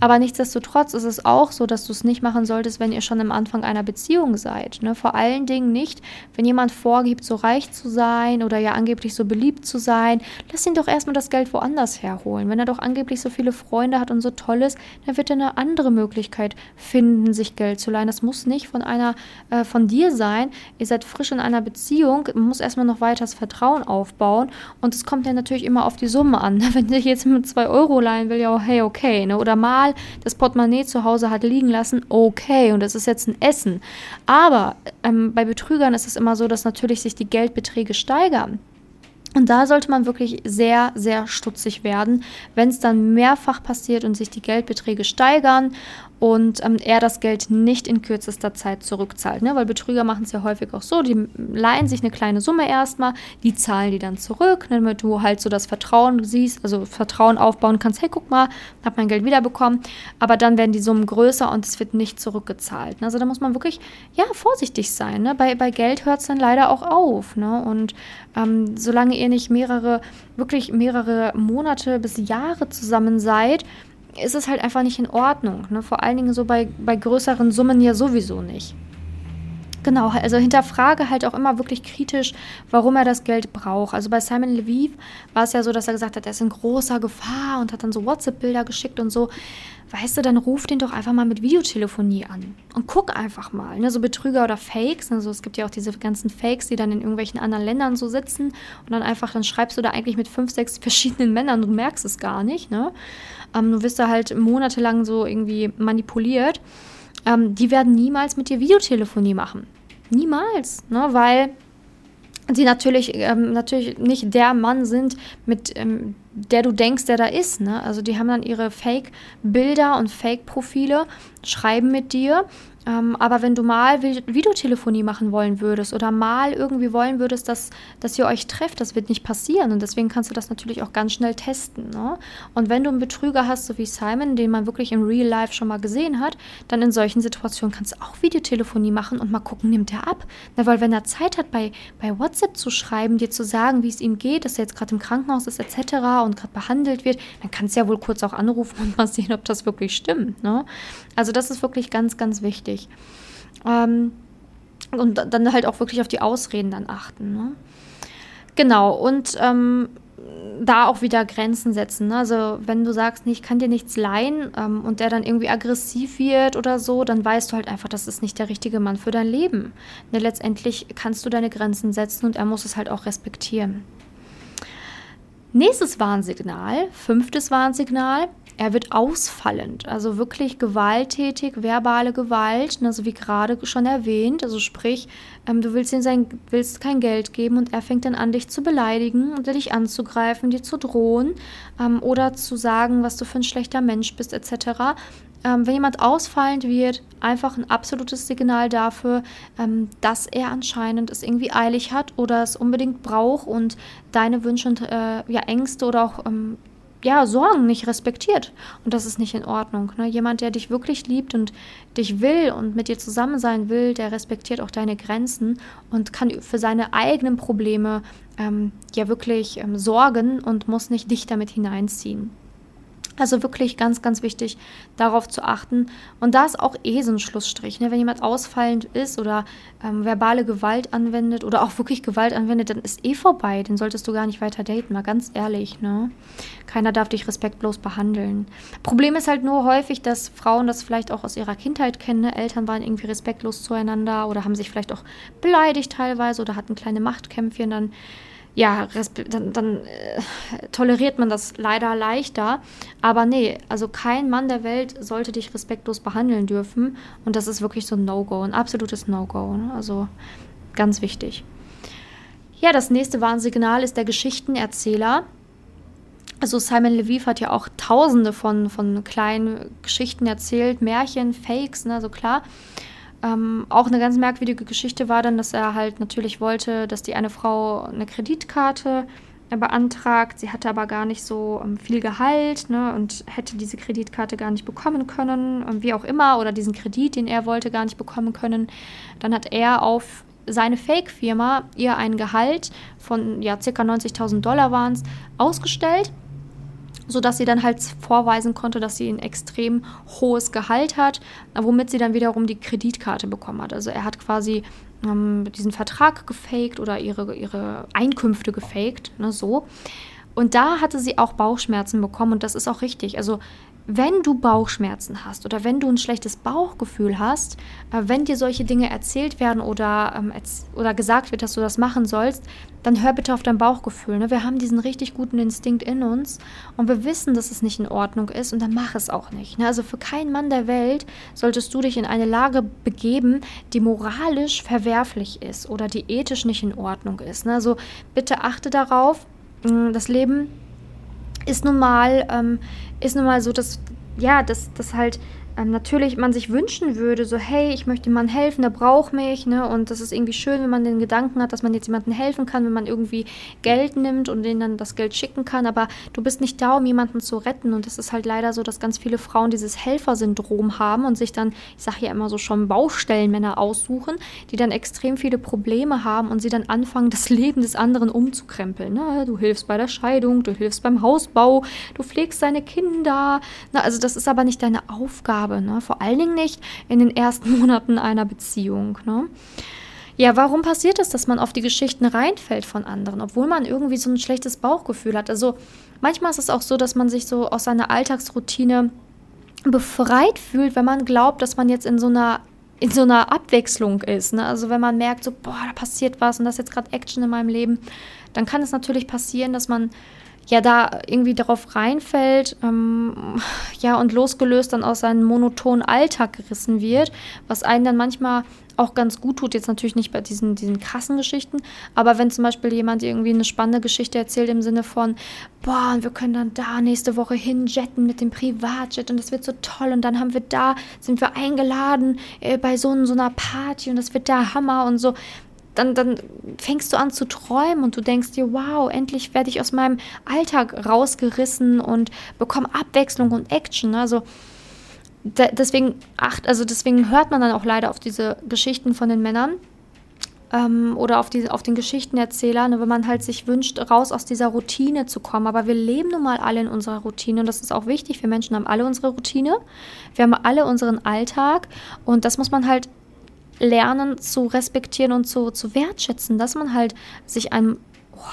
Aber nichtsdestotrotz ist es auch so, dass du es nicht machen solltest, wenn ihr schon am Anfang einer Beziehung seid. Ne? Vor allen Dingen nicht, wenn jemand vorgibt, so reich zu sein oder ja angeblich so beliebt zu sein. Lass ihn doch erstmal das Geld woanders herholen. Wenn er doch angeblich so viele Freunde hat und so toll ist, dann wird er eine andere Möglichkeit finden, sich Geld zu leihen. Das muss nicht von einer, äh, von dir sein. Ihr seid frisch in einer Beziehung, muss erstmal noch weiter das Vertrauen aufbauen. Und es kommt ja natürlich immer auf die Summe an. <laughs> Wenn ich jetzt mit zwei Euro leihen will, ja, hey, okay. Ne? Oder mal das Portemonnaie zu Hause hat liegen lassen, okay, und es ist jetzt ein Essen. Aber ähm, bei Betrügern ist es immer so, dass natürlich sich die Geldbeträge steigern. Und da sollte man wirklich sehr, sehr stutzig werden, wenn es dann mehrfach passiert und sich die Geldbeträge steigern und ähm, er das Geld nicht in kürzester Zeit zurückzahlt. Ne? Weil Betrüger machen es ja häufig auch so, die leihen sich eine kleine Summe erstmal, die zahlen die dann zurück, ne? damit du halt so das Vertrauen siehst, also Vertrauen aufbauen kannst, hey, guck mal, hab mein Geld wiederbekommen, aber dann werden die Summen größer und es wird nicht zurückgezahlt. Ne? Also da muss man wirklich, ja, vorsichtig sein. Ne? Bei, bei Geld hört es dann leider auch auf. Ne? Und ähm, solange ihr nicht mehrere, wirklich mehrere Monate bis Jahre zusammen seid, ist es halt einfach nicht in Ordnung. Ne? Vor allen Dingen so bei, bei größeren Summen ja sowieso nicht. Genau, also hinterfrage halt auch immer wirklich kritisch, warum er das Geld braucht. Also bei Simon Lviv war es ja so, dass er gesagt hat, er ist in großer Gefahr und hat dann so WhatsApp-Bilder geschickt und so. Weißt du, dann ruf den doch einfach mal mit Videotelefonie an und guck einfach mal. Ne? So Betrüger oder Fakes. Also es gibt ja auch diese ganzen Fakes, die dann in irgendwelchen anderen Ländern so sitzen und dann einfach, dann schreibst du da eigentlich mit fünf, sechs verschiedenen Männern, du merkst es gar nicht. Ne? Ähm, du wirst da halt monatelang so irgendwie manipuliert ähm, die werden niemals mit dir Videotelefonie machen. Niemals, ne? weil sie natürlich, ähm, natürlich nicht der Mann sind, mit ähm, der du denkst, der da ist. Ne? Also die haben dann ihre Fake-Bilder und Fake-Profile, schreiben mit dir ähm, aber wenn du mal Videotelefonie machen wollen würdest oder mal irgendwie wollen würdest, dass, dass ihr euch trefft, das wird nicht passieren. Und deswegen kannst du das natürlich auch ganz schnell testen. Ne? Und wenn du einen Betrüger hast, so wie Simon, den man wirklich im Real Life schon mal gesehen hat, dann in solchen Situationen kannst du auch Videotelefonie machen und mal gucken, nimmt er ab. Na, weil wenn er Zeit hat, bei, bei WhatsApp zu schreiben, dir zu sagen, wie es ihm geht, dass er jetzt gerade im Krankenhaus ist etc. und gerade behandelt wird, dann kannst du ja wohl kurz auch anrufen und <laughs> mal sehen, ob das wirklich stimmt. Ne? Also das ist wirklich ganz, ganz wichtig. Ähm, und dann halt auch wirklich auf die Ausreden dann achten. Ne? Genau, und ähm, da auch wieder Grenzen setzen. Ne? Also wenn du sagst, nee, ich kann dir nichts leihen ähm, und der dann irgendwie aggressiv wird oder so, dann weißt du halt einfach, das ist nicht der richtige Mann für dein Leben. Ne, letztendlich kannst du deine Grenzen setzen und er muss es halt auch respektieren. Nächstes Warnsignal, fünftes Warnsignal, er wird ausfallend, also wirklich gewalttätig, verbale Gewalt, also wie gerade schon erwähnt, also sprich, ähm, du willst ihm sein, willst kein Geld geben und er fängt dann an, dich zu beleidigen oder dich anzugreifen, dir zu drohen ähm, oder zu sagen, was du für ein schlechter Mensch bist, etc. Ähm, wenn jemand ausfallend wird, einfach ein absolutes Signal dafür, ähm, dass er anscheinend es irgendwie eilig hat oder es unbedingt braucht und deine Wünsche und äh, ja, Ängste oder auch ähm, ja, Sorgen nicht respektiert. Und das ist nicht in Ordnung. Ne? Jemand, der dich wirklich liebt und dich will und mit dir zusammen sein will, der respektiert auch deine Grenzen und kann für seine eigenen Probleme ähm, ja wirklich ähm, sorgen und muss nicht dich damit hineinziehen. Also wirklich ganz, ganz wichtig, darauf zu achten. Und da ist auch eh so ein Schlussstrich. Ne? Wenn jemand ausfallend ist oder ähm, verbale Gewalt anwendet oder auch wirklich Gewalt anwendet, dann ist eh vorbei. Den solltest du gar nicht weiter daten, mal ganz ehrlich. Ne? Keiner darf dich respektlos behandeln. Problem ist halt nur häufig, dass Frauen das vielleicht auch aus ihrer Kindheit kennen. Ne? Eltern waren irgendwie respektlos zueinander oder haben sich vielleicht auch beleidigt teilweise oder hatten kleine Machtkämpfchen. Dann ja, dann, dann äh, toleriert man das leider leichter. Aber nee, also kein Mann der Welt sollte dich respektlos behandeln dürfen. Und das ist wirklich so ein No-Go, ein absolutes No-Go. Ne? Also ganz wichtig. Ja, das nächste Warnsignal ist der Geschichtenerzähler. Also Simon Leviev hat ja auch tausende von, von kleinen Geschichten erzählt, Märchen, Fakes, ne, also klar. Ähm, auch eine ganz merkwürdige Geschichte war dann, dass er halt natürlich wollte, dass die eine Frau eine Kreditkarte äh, beantragt. Sie hatte aber gar nicht so ähm, viel Gehalt ne, und hätte diese Kreditkarte gar nicht bekommen können, wie auch immer, oder diesen Kredit, den er wollte, gar nicht bekommen können. Dann hat er auf seine Fake-Firma ihr ein Gehalt von ja, ca. 90.000 Dollar waren es ausgestellt sodass sie dann halt vorweisen konnte, dass sie ein extrem hohes Gehalt hat, womit sie dann wiederum die Kreditkarte bekommen hat. Also er hat quasi ähm, diesen Vertrag gefaked oder ihre, ihre Einkünfte gefaked, ne, so. Und da hatte sie auch Bauchschmerzen bekommen und das ist auch richtig. Also wenn du Bauchschmerzen hast oder wenn du ein schlechtes Bauchgefühl hast, äh, wenn dir solche Dinge erzählt werden oder, ähm, oder gesagt wird, dass du das machen sollst, dann hör bitte auf dein Bauchgefühl. Ne? Wir haben diesen richtig guten Instinkt in uns und wir wissen, dass es nicht in Ordnung ist und dann mach es auch nicht. Ne? Also für keinen Mann der Welt solltest du dich in eine Lage begeben, die moralisch verwerflich ist oder die ethisch nicht in Ordnung ist. Ne? Also bitte achte darauf, das Leben ist nun mal, ähm, ist nun mal so, dass, ja, dass, dass halt ähm, natürlich man sich wünschen würde, so hey, ich möchte jemandem helfen, der braucht mich, ne? Und das ist irgendwie schön, wenn man den Gedanken hat, dass man jetzt jemandem helfen kann, wenn man irgendwie Geld nimmt und denen dann das Geld schicken kann, aber du bist nicht da, um jemanden zu retten. Und es ist halt leider so, dass ganz viele Frauen dieses Helfersyndrom haben und sich dann, ich sage ja immer so schon Baustellenmänner aussuchen, die dann extrem viele Probleme haben und sie dann anfangen, das Leben des anderen umzukrempeln. Ne? Du hilfst bei der Scheidung, du hilfst beim Hausbau, du pflegst deine Kinder. Ne? Also das ist aber nicht deine Aufgabe habe. Ne? Vor allen Dingen nicht in den ersten <laughs> Monaten einer Beziehung. Ne? Ja, warum passiert es, dass man auf die Geschichten reinfällt von anderen, obwohl man irgendwie so ein schlechtes Bauchgefühl hat? Also manchmal ist es auch so, dass man sich so aus seiner Alltagsroutine befreit fühlt, wenn man glaubt, dass man jetzt in so einer in so einer Abwechslung ist. Ne? Also wenn man merkt, so, boah, da passiert was und das ist jetzt gerade Action in meinem Leben, dann kann es natürlich passieren, dass man ja da irgendwie darauf reinfällt, ähm, ja, und losgelöst dann aus seinem monotonen Alltag gerissen wird, was einen dann manchmal auch ganz gut tut, jetzt natürlich nicht bei diesen, diesen krassen Geschichten, aber wenn zum Beispiel jemand irgendwie eine spannende Geschichte erzählt im Sinne von, boah, wir können dann da nächste Woche hinjetten mit dem Privatjet und das wird so toll und dann haben wir da, sind wir eingeladen äh, bei so, so einer Party und das wird der Hammer und so, dann, dann fängst du an zu träumen und du denkst dir, wow, endlich werde ich aus meinem Alltag rausgerissen und bekomme Abwechslung und Action. Also da, deswegen acht, also deswegen hört man dann auch leider auf diese Geschichten von den Männern ähm, oder auf, die, auf den Geschichtenerzähler, ne, wenn man halt sich wünscht, raus aus dieser Routine zu kommen. Aber wir leben nun mal alle in unserer Routine und das ist auch wichtig. Wir Menschen haben alle unsere Routine, wir haben alle unseren Alltag und das muss man halt lernen zu respektieren und zu, zu wertschätzen, dass man halt sich ein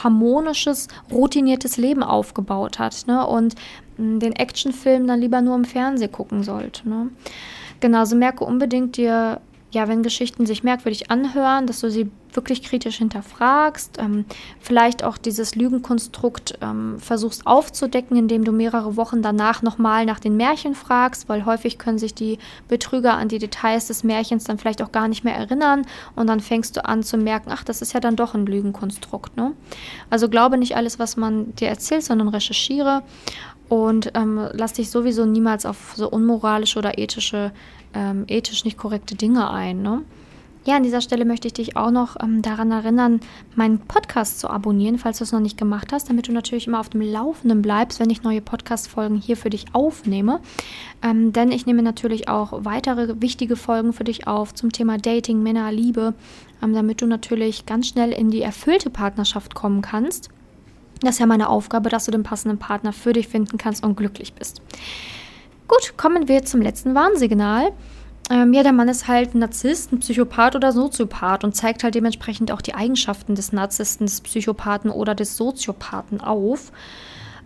harmonisches, routiniertes Leben aufgebaut hat ne? und hm, den Actionfilm dann lieber nur im Fernsehen gucken sollte. Ne? Genauso merke unbedingt dir ja, wenn Geschichten sich merkwürdig anhören, dass du sie wirklich kritisch hinterfragst, ähm, vielleicht auch dieses Lügenkonstrukt ähm, versuchst aufzudecken, indem du mehrere Wochen danach nochmal nach den Märchen fragst, weil häufig können sich die Betrüger an die Details des Märchens dann vielleicht auch gar nicht mehr erinnern und dann fängst du an zu merken, ach, das ist ja dann doch ein Lügenkonstrukt. Ne? Also glaube nicht alles, was man dir erzählt, sondern recherchiere und ähm, lass dich sowieso niemals auf so unmoralische oder ethische ähm, ethisch nicht korrekte Dinge ein. Ne? Ja, an dieser Stelle möchte ich dich auch noch ähm, daran erinnern, meinen Podcast zu abonnieren, falls du es noch nicht gemacht hast, damit du natürlich immer auf dem Laufenden bleibst, wenn ich neue Podcast-Folgen hier für dich aufnehme. Ähm, denn ich nehme natürlich auch weitere wichtige Folgen für dich auf zum Thema Dating, Männer, Liebe, ähm, damit du natürlich ganz schnell in die erfüllte Partnerschaft kommen kannst. Das ist ja meine Aufgabe, dass du den passenden Partner für dich finden kannst und glücklich bist. Gut, kommen wir zum letzten Warnsignal. Ähm, ja, der Mann ist halt ein Narzisst, ein Psychopath oder Soziopath und zeigt halt dementsprechend auch die Eigenschaften des Narzissten, des Psychopathen oder des Soziopathen auf.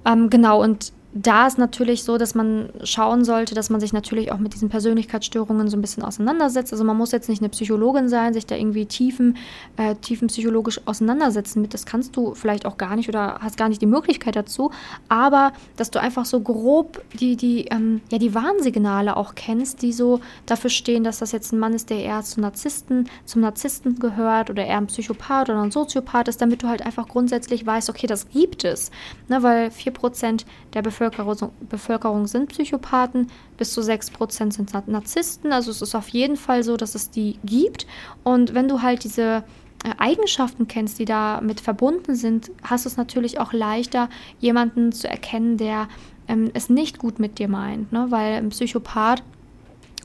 Ähm, genau, und da ist natürlich so, dass man schauen sollte, dass man sich natürlich auch mit diesen Persönlichkeitsstörungen so ein bisschen auseinandersetzt. Also man muss jetzt nicht eine Psychologin sein, sich da irgendwie tiefen, äh, tiefen psychologisch auseinandersetzen mit. Das kannst du vielleicht auch gar nicht oder hast gar nicht die Möglichkeit dazu. Aber dass du einfach so grob die, die, ähm, ja, die Warnsignale auch kennst, die so dafür stehen, dass das jetzt ein Mann ist, der eher zum Narzissten, zum Narzissten gehört oder eher ein Psychopath oder ein Soziopath ist, damit du halt einfach grundsätzlich weißt, okay, das gibt es. Ne, weil 4% der Bevölkerung Bevölkerung, Bevölkerung sind Psychopathen, bis zu 6% sind Narzissten. Also es ist auf jeden Fall so, dass es die gibt. Und wenn du halt diese äh, Eigenschaften kennst, die damit verbunden sind, hast du es natürlich auch leichter, jemanden zu erkennen, der ähm, es nicht gut mit dir meint. Ne? Weil ein Psychopath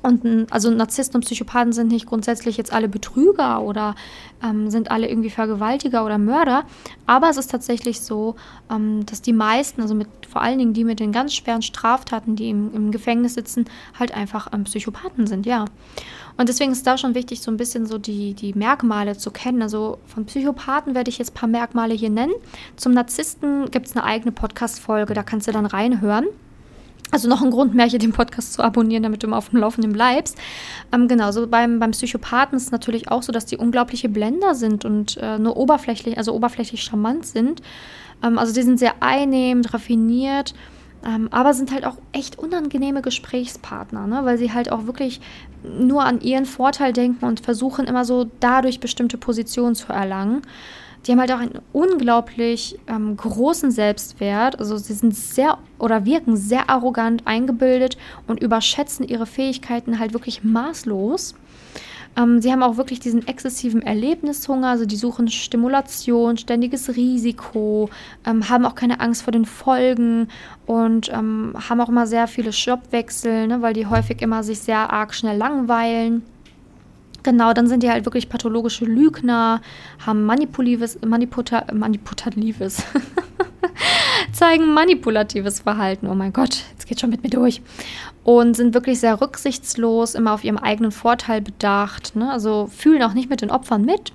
und also Narzissten und Psychopathen sind nicht grundsätzlich jetzt alle Betrüger oder ähm, sind alle irgendwie Vergewaltiger oder Mörder. Aber es ist tatsächlich so, ähm, dass die meisten, also mit, vor allen Dingen die mit den ganz schweren Straftaten, die im, im Gefängnis sitzen, halt einfach ähm, Psychopathen sind, ja. Und deswegen ist da schon wichtig, so ein bisschen so die, die Merkmale zu kennen. Also von Psychopathen werde ich jetzt ein paar Merkmale hier nennen. Zum Narzissten gibt es eine eigene Podcast-Folge, da kannst du dann reinhören. Also noch ein Grund mehr, hier den Podcast zu abonnieren, damit du immer auf dem Laufenden bleibst. Ähm, genau, so beim, beim Psychopathen ist es natürlich auch so, dass die unglaubliche Blender sind und äh, nur oberflächlich, also oberflächlich charmant sind. Ähm, also die sind sehr einnehmend, raffiniert, ähm, aber sind halt auch echt unangenehme Gesprächspartner, ne? weil sie halt auch wirklich nur an ihren Vorteil denken und versuchen immer so dadurch bestimmte Positionen zu erlangen die haben halt auch einen unglaublich ähm, großen Selbstwert. Also sie sind sehr oder wirken sehr arrogant eingebildet und überschätzen ihre Fähigkeiten halt wirklich maßlos. Ähm, sie haben auch wirklich diesen exzessiven Erlebnishunger, also die suchen Stimulation, ständiges Risiko, ähm, haben auch keine Angst vor den Folgen und ähm, haben auch immer sehr viele Jobwechsel, ne, weil die häufig immer sich sehr arg schnell langweilen. Genau, dann sind die halt wirklich pathologische Lügner, haben manipulatives, maniputa, manipulatives, <laughs> zeigen manipulatives Verhalten. Oh mein Gott, jetzt geht schon mit mir durch. Und sind wirklich sehr rücksichtslos, immer auf ihrem eigenen Vorteil bedacht. Ne? Also fühlen auch nicht mit den Opfern mit.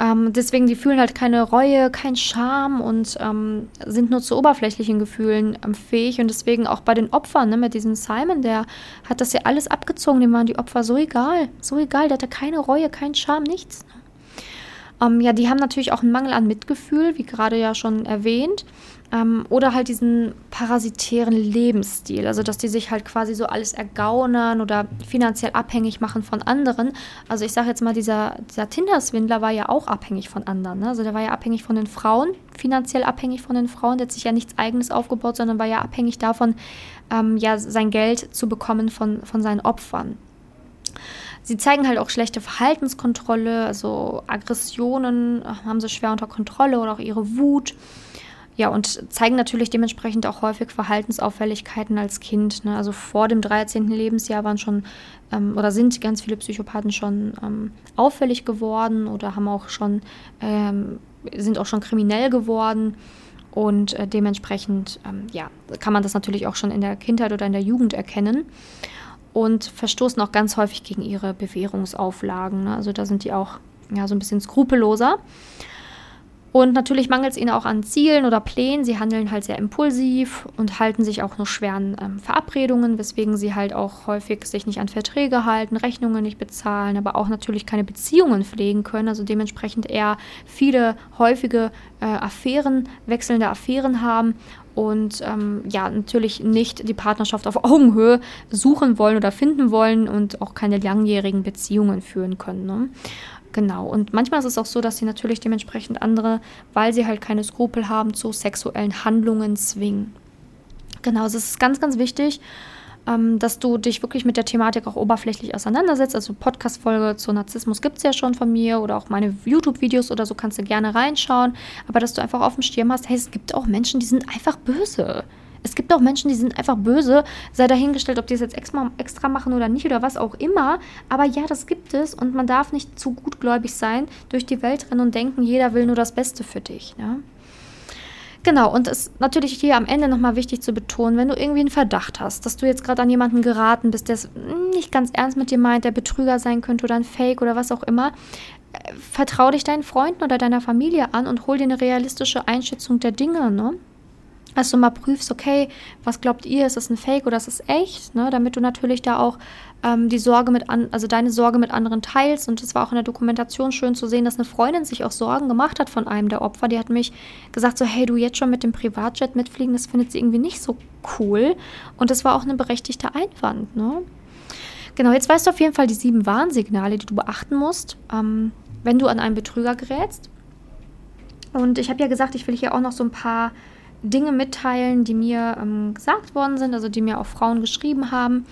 Ähm, deswegen, die fühlen halt keine Reue, kein Scham und ähm, sind nur zu oberflächlichen Gefühlen ähm, fähig. Und deswegen auch bei den Opfern, ne, mit diesem Simon, der hat das ja alles abgezogen, dem waren die Opfer so egal, so egal, der hatte keine Reue, kein Scham, nichts. Ähm, ja, die haben natürlich auch einen Mangel an Mitgefühl, wie gerade ja schon erwähnt. Ähm, oder halt diesen parasitären Lebensstil, also dass die sich halt quasi so alles ergaunern oder finanziell abhängig machen von anderen. Also ich sage jetzt mal, dieser, dieser Tinder-Swindler war ja auch abhängig von anderen. Ne? Also der war ja abhängig von den Frauen, finanziell abhängig von den Frauen. Der hat sich ja nichts Eigenes aufgebaut, sondern war ja abhängig davon, ähm, ja sein Geld zu bekommen von, von seinen Opfern. Sie zeigen halt auch schlechte Verhaltenskontrolle, also Aggressionen äh, haben sie schwer unter Kontrolle oder auch ihre Wut. Ja, und zeigen natürlich dementsprechend auch häufig Verhaltensauffälligkeiten als Kind. Ne? Also vor dem 13. Lebensjahr waren schon ähm, oder sind ganz viele Psychopathen schon ähm, auffällig geworden oder haben auch schon, ähm, sind auch schon kriminell geworden. Und äh, dementsprechend, ähm, ja, kann man das natürlich auch schon in der Kindheit oder in der Jugend erkennen und verstoßen auch ganz häufig gegen ihre Bewährungsauflagen. Ne? Also da sind die auch ja, so ein bisschen skrupelloser. Und natürlich mangelt es ihnen auch an Zielen oder Plänen. Sie handeln halt sehr impulsiv und halten sich auch nur schweren ähm, Verabredungen, weswegen sie halt auch häufig sich nicht an Verträge halten, Rechnungen nicht bezahlen, aber auch natürlich keine Beziehungen pflegen können. Also dementsprechend eher viele häufige äh, Affären, wechselnde Affären haben und ähm, ja, natürlich nicht die Partnerschaft auf Augenhöhe suchen wollen oder finden wollen und auch keine langjährigen Beziehungen führen können. Ne? Genau. Und manchmal ist es auch so, dass sie natürlich dementsprechend andere, weil sie halt keine Skrupel haben, zu sexuellen Handlungen zwingen. Genau, es ist ganz, ganz wichtig, ähm, dass du dich wirklich mit der Thematik auch oberflächlich auseinandersetzt. Also Podcast-Folge zu Narzissmus gibt es ja schon von mir oder auch meine YouTube-Videos oder so kannst du gerne reinschauen. Aber dass du einfach auf dem Schirm hast, hey, es gibt auch Menschen, die sind einfach böse. Es gibt auch Menschen, die sind einfach böse, sei dahingestellt, ob die es jetzt extra, extra machen oder nicht oder was auch immer. Aber ja, das gibt es und man darf nicht zu gutgläubig sein, durch die Welt rennen und denken, jeder will nur das Beste für dich. Ja? Genau, und es ist natürlich hier am Ende nochmal wichtig zu betonen, wenn du irgendwie einen Verdacht hast, dass du jetzt gerade an jemanden geraten bist, der es nicht ganz ernst mit dir meint, der Betrüger sein könnte oder ein Fake oder was auch immer, äh, vertrau dich deinen Freunden oder deiner Familie an und hol dir eine realistische Einschätzung der Dinge, ne? Dass du mal prüfst, okay, was glaubt ihr, ist das ein Fake oder ist das echt, ne? damit du natürlich da auch ähm, die Sorge mit an, also deine Sorge mit anderen teilst. Und es war auch in der Dokumentation schön zu sehen, dass eine Freundin sich auch Sorgen gemacht hat von einem der Opfer. Die hat mich gesagt, so, hey, du jetzt schon mit dem Privatjet mitfliegen, das findet sie irgendwie nicht so cool. Und das war auch ein berechtigter Einwand, ne? Genau, jetzt weißt du auf jeden Fall die sieben Warnsignale, die du beachten musst, ähm, wenn du an einen Betrüger gerätst. Und ich habe ja gesagt, ich will hier auch noch so ein paar Dinge mitteilen, die mir ähm, gesagt worden sind, also die mir auch Frauen geschrieben haben.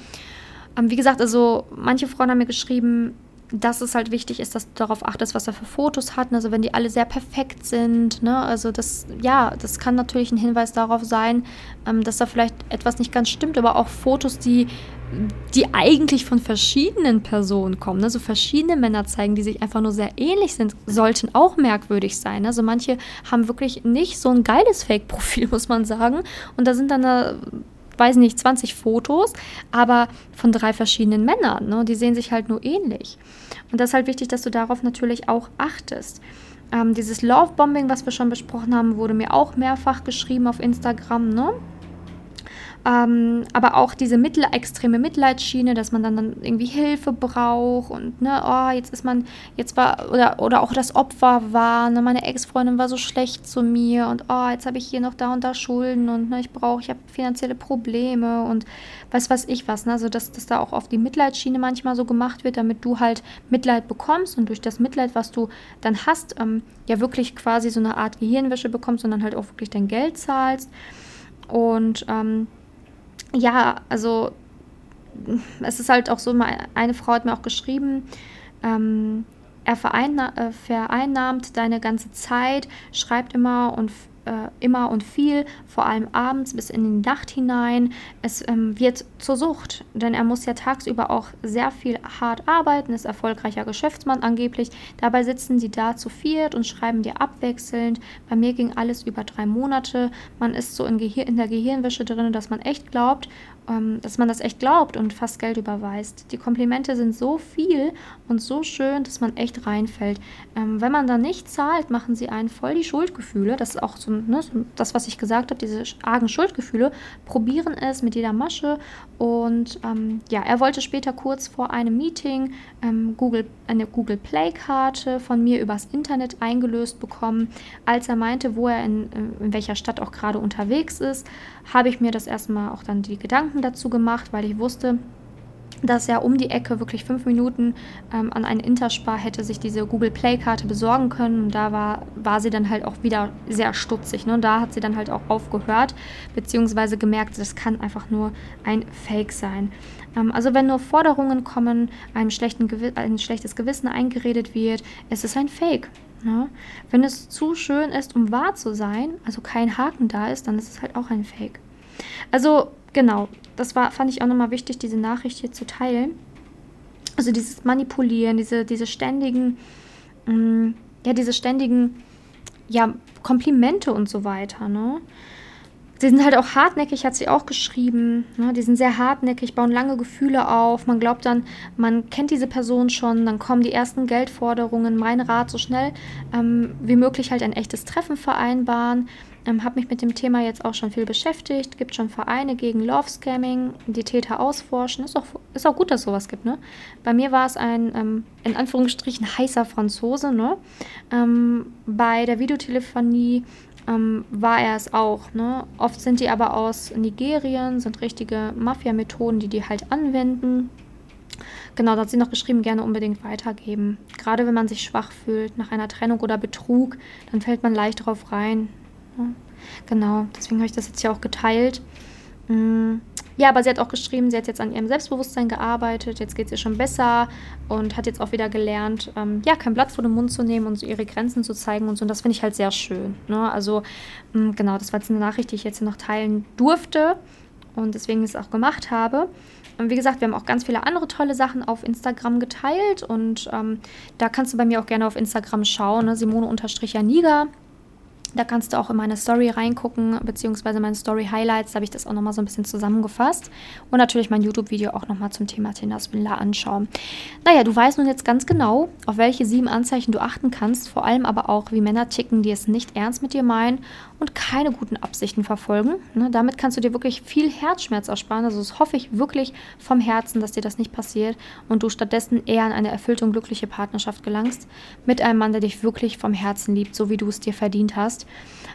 Ähm, wie gesagt, also manche Frauen haben mir geschrieben, dass es halt wichtig ist, dass du darauf achtest, was er für Fotos hat. Also wenn die alle sehr perfekt sind, ne? Also das, ja, das kann natürlich ein Hinweis darauf sein, ähm, dass da vielleicht etwas nicht ganz stimmt, aber auch Fotos, die, die eigentlich von verschiedenen Personen kommen, ne? so verschiedene Männer zeigen, die sich einfach nur sehr ähnlich sind, sollten auch merkwürdig sein. Also manche haben wirklich nicht so ein geiles Fake-Profil, <laughs> muss man sagen. Und da sind dann da weiß nicht, 20 Fotos, aber von drei verschiedenen Männern. Ne? Die sehen sich halt nur ähnlich. Und das ist halt wichtig, dass du darauf natürlich auch achtest. Ähm, dieses Love-Bombing, was wir schon besprochen haben, wurde mir auch mehrfach geschrieben auf Instagram. Ne? Ähm, aber auch diese mittel extreme Mitleidsschiene, dass man dann, dann irgendwie Hilfe braucht und ne, oh, jetzt ist man, jetzt war, oder, oder auch das Opfer war, ne, meine Ex-Freundin war so schlecht zu mir und oh, jetzt habe ich hier noch da und da Schulden und ne, ich brauche, ich habe finanzielle Probleme und weiß was ich was. Ne? Also dass, dass da auch auf die Mitleidsschiene manchmal so gemacht wird, damit du halt Mitleid bekommst und durch das Mitleid, was du dann hast, ähm, ja wirklich quasi so eine Art Gehirnwäsche bekommst und dann halt auch wirklich dein Geld zahlst. Und ähm, ja, also es ist halt auch so, eine Frau hat mir auch geschrieben, ähm, er äh, vereinnahmt deine ganze Zeit, schreibt immer und äh, immer und viel, vor allem abends bis in die Nacht hinein. Es ähm, wird zur Sucht, denn er muss ja tagsüber auch sehr viel hart arbeiten, ist erfolgreicher Geschäftsmann angeblich. Dabei sitzen sie da zu viert und schreiben dir abwechselnd. Bei mir ging alles über drei Monate. Man ist so in, Gehir in der Gehirnwäsche drin, dass man echt glaubt, dass man das echt glaubt und fast Geld überweist. Die Komplimente sind so viel und so schön, dass man echt reinfällt. Ähm, wenn man dann nicht zahlt, machen sie einen voll die Schuldgefühle. Das ist auch so, ne, so das, was ich gesagt habe, diese argen Schuldgefühle. Probieren es mit jeder Masche. Und ähm, ja, er wollte später kurz vor einem Meeting ähm, Google, eine Google Play-Karte von mir übers Internet eingelöst bekommen. Als er meinte, wo er in, in welcher Stadt auch gerade unterwegs ist, habe ich mir das erstmal auch dann die Gedanken dazu gemacht, weil ich wusste, dass er um die Ecke wirklich fünf Minuten ähm, an einen Interspar hätte sich diese Google Play-Karte besorgen können. Und da war, war sie dann halt auch wieder sehr stutzig. Ne? Und da hat sie dann halt auch aufgehört, beziehungsweise gemerkt, das kann einfach nur ein Fake sein. Ähm, also wenn nur Forderungen kommen, einem schlechten ein schlechtes Gewissen eingeredet wird, es ist ein Fake. Ne? Wenn es zu schön ist, um wahr zu sein, also kein Haken da ist, dann ist es halt auch ein Fake. Also genau, das war, fand ich auch nochmal wichtig, diese Nachricht hier zu teilen. Also dieses Manipulieren, diese, diese ständigen, mh, mm, ja, diese ständigen, ja, Komplimente und so weiter, ne? Sie sind halt auch hartnäckig, hat sie auch geschrieben. Ne? Die sind sehr hartnäckig, bauen lange Gefühle auf. Man glaubt dann, man kennt diese Person schon, dann kommen die ersten Geldforderungen. Mein Rat, so schnell ähm, wie möglich halt ein echtes Treffen vereinbaren. Ähm, habe mich mit dem Thema jetzt auch schon viel beschäftigt. Gibt schon Vereine gegen Love Scamming, die Täter ausforschen. Ist auch, ist auch gut, dass sowas gibt. Ne? Bei mir war es ein, ähm, in Anführungsstrichen, heißer Franzose. Ne? Ähm, bei der Videotelefonie ähm, war er es auch. Ne? Oft sind die aber aus Nigerien, sind richtige Mafia-Methoden, die die halt anwenden. Genau, da hat sie noch geschrieben, gerne unbedingt weitergeben. Gerade wenn man sich schwach fühlt nach einer Trennung oder Betrug, dann fällt man leicht drauf rein. Ne? Genau, deswegen habe ich das jetzt hier auch geteilt. Mhm. Ja, aber sie hat auch geschrieben, sie hat jetzt an ihrem Selbstbewusstsein gearbeitet, jetzt geht es ihr schon besser und hat jetzt auch wieder gelernt, ähm, ja, kein Blatt vor den Mund zu nehmen und so ihre Grenzen zu zeigen und so. Und das finde ich halt sehr schön. Ne? Also, mh, mm, genau, das war jetzt eine Nachricht, die ich jetzt hier noch teilen durfte und deswegen es auch gemacht habe. Und wie gesagt, wir haben auch ganz viele andere tolle Sachen auf Instagram geteilt und ähm, da kannst du bei mir auch gerne auf Instagram schauen, ne? Simone-Janiga da kannst du auch in meine Story reingucken, beziehungsweise meine Story Highlights, da habe ich das auch nochmal so ein bisschen zusammengefasst. Und natürlich mein YouTube-Video auch nochmal zum Thema Tinderswindler anschauen. Naja, du weißt nun jetzt ganz genau, auf welche sieben Anzeichen du achten kannst, vor allem aber auch, wie Männer ticken, die es nicht ernst mit dir meinen und keine guten Absichten verfolgen. Ne, damit kannst du dir wirklich viel Herzschmerz ersparen. Also das hoffe ich wirklich vom Herzen, dass dir das nicht passiert und du stattdessen eher in eine erfüllte und glückliche Partnerschaft gelangst mit einem Mann, der dich wirklich vom Herzen liebt, so wie du es dir verdient hast.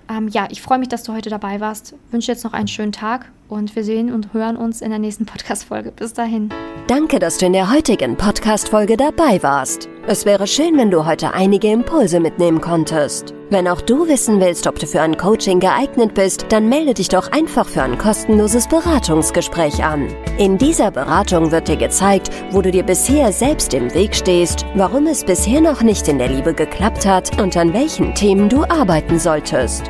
Ähm, ja, ich freue mich, dass du heute dabei warst. Wünsche jetzt noch einen schönen Tag und wir sehen und hören uns in der nächsten Podcast-Folge. Bis dahin. Danke, dass du in der heutigen Podcast-Folge dabei warst. Es wäre schön, wenn du heute einige Impulse mitnehmen konntest. Wenn auch du wissen willst, ob du für ein Coaching geeignet bist, dann melde dich doch einfach für ein kostenloses Beratungsgespräch an. In dieser Beratung wird dir gezeigt, wo du dir bisher selbst im Weg stehst, warum es bisher noch nicht in der Liebe geklappt hat und an welchen Themen du arbeiten solltest.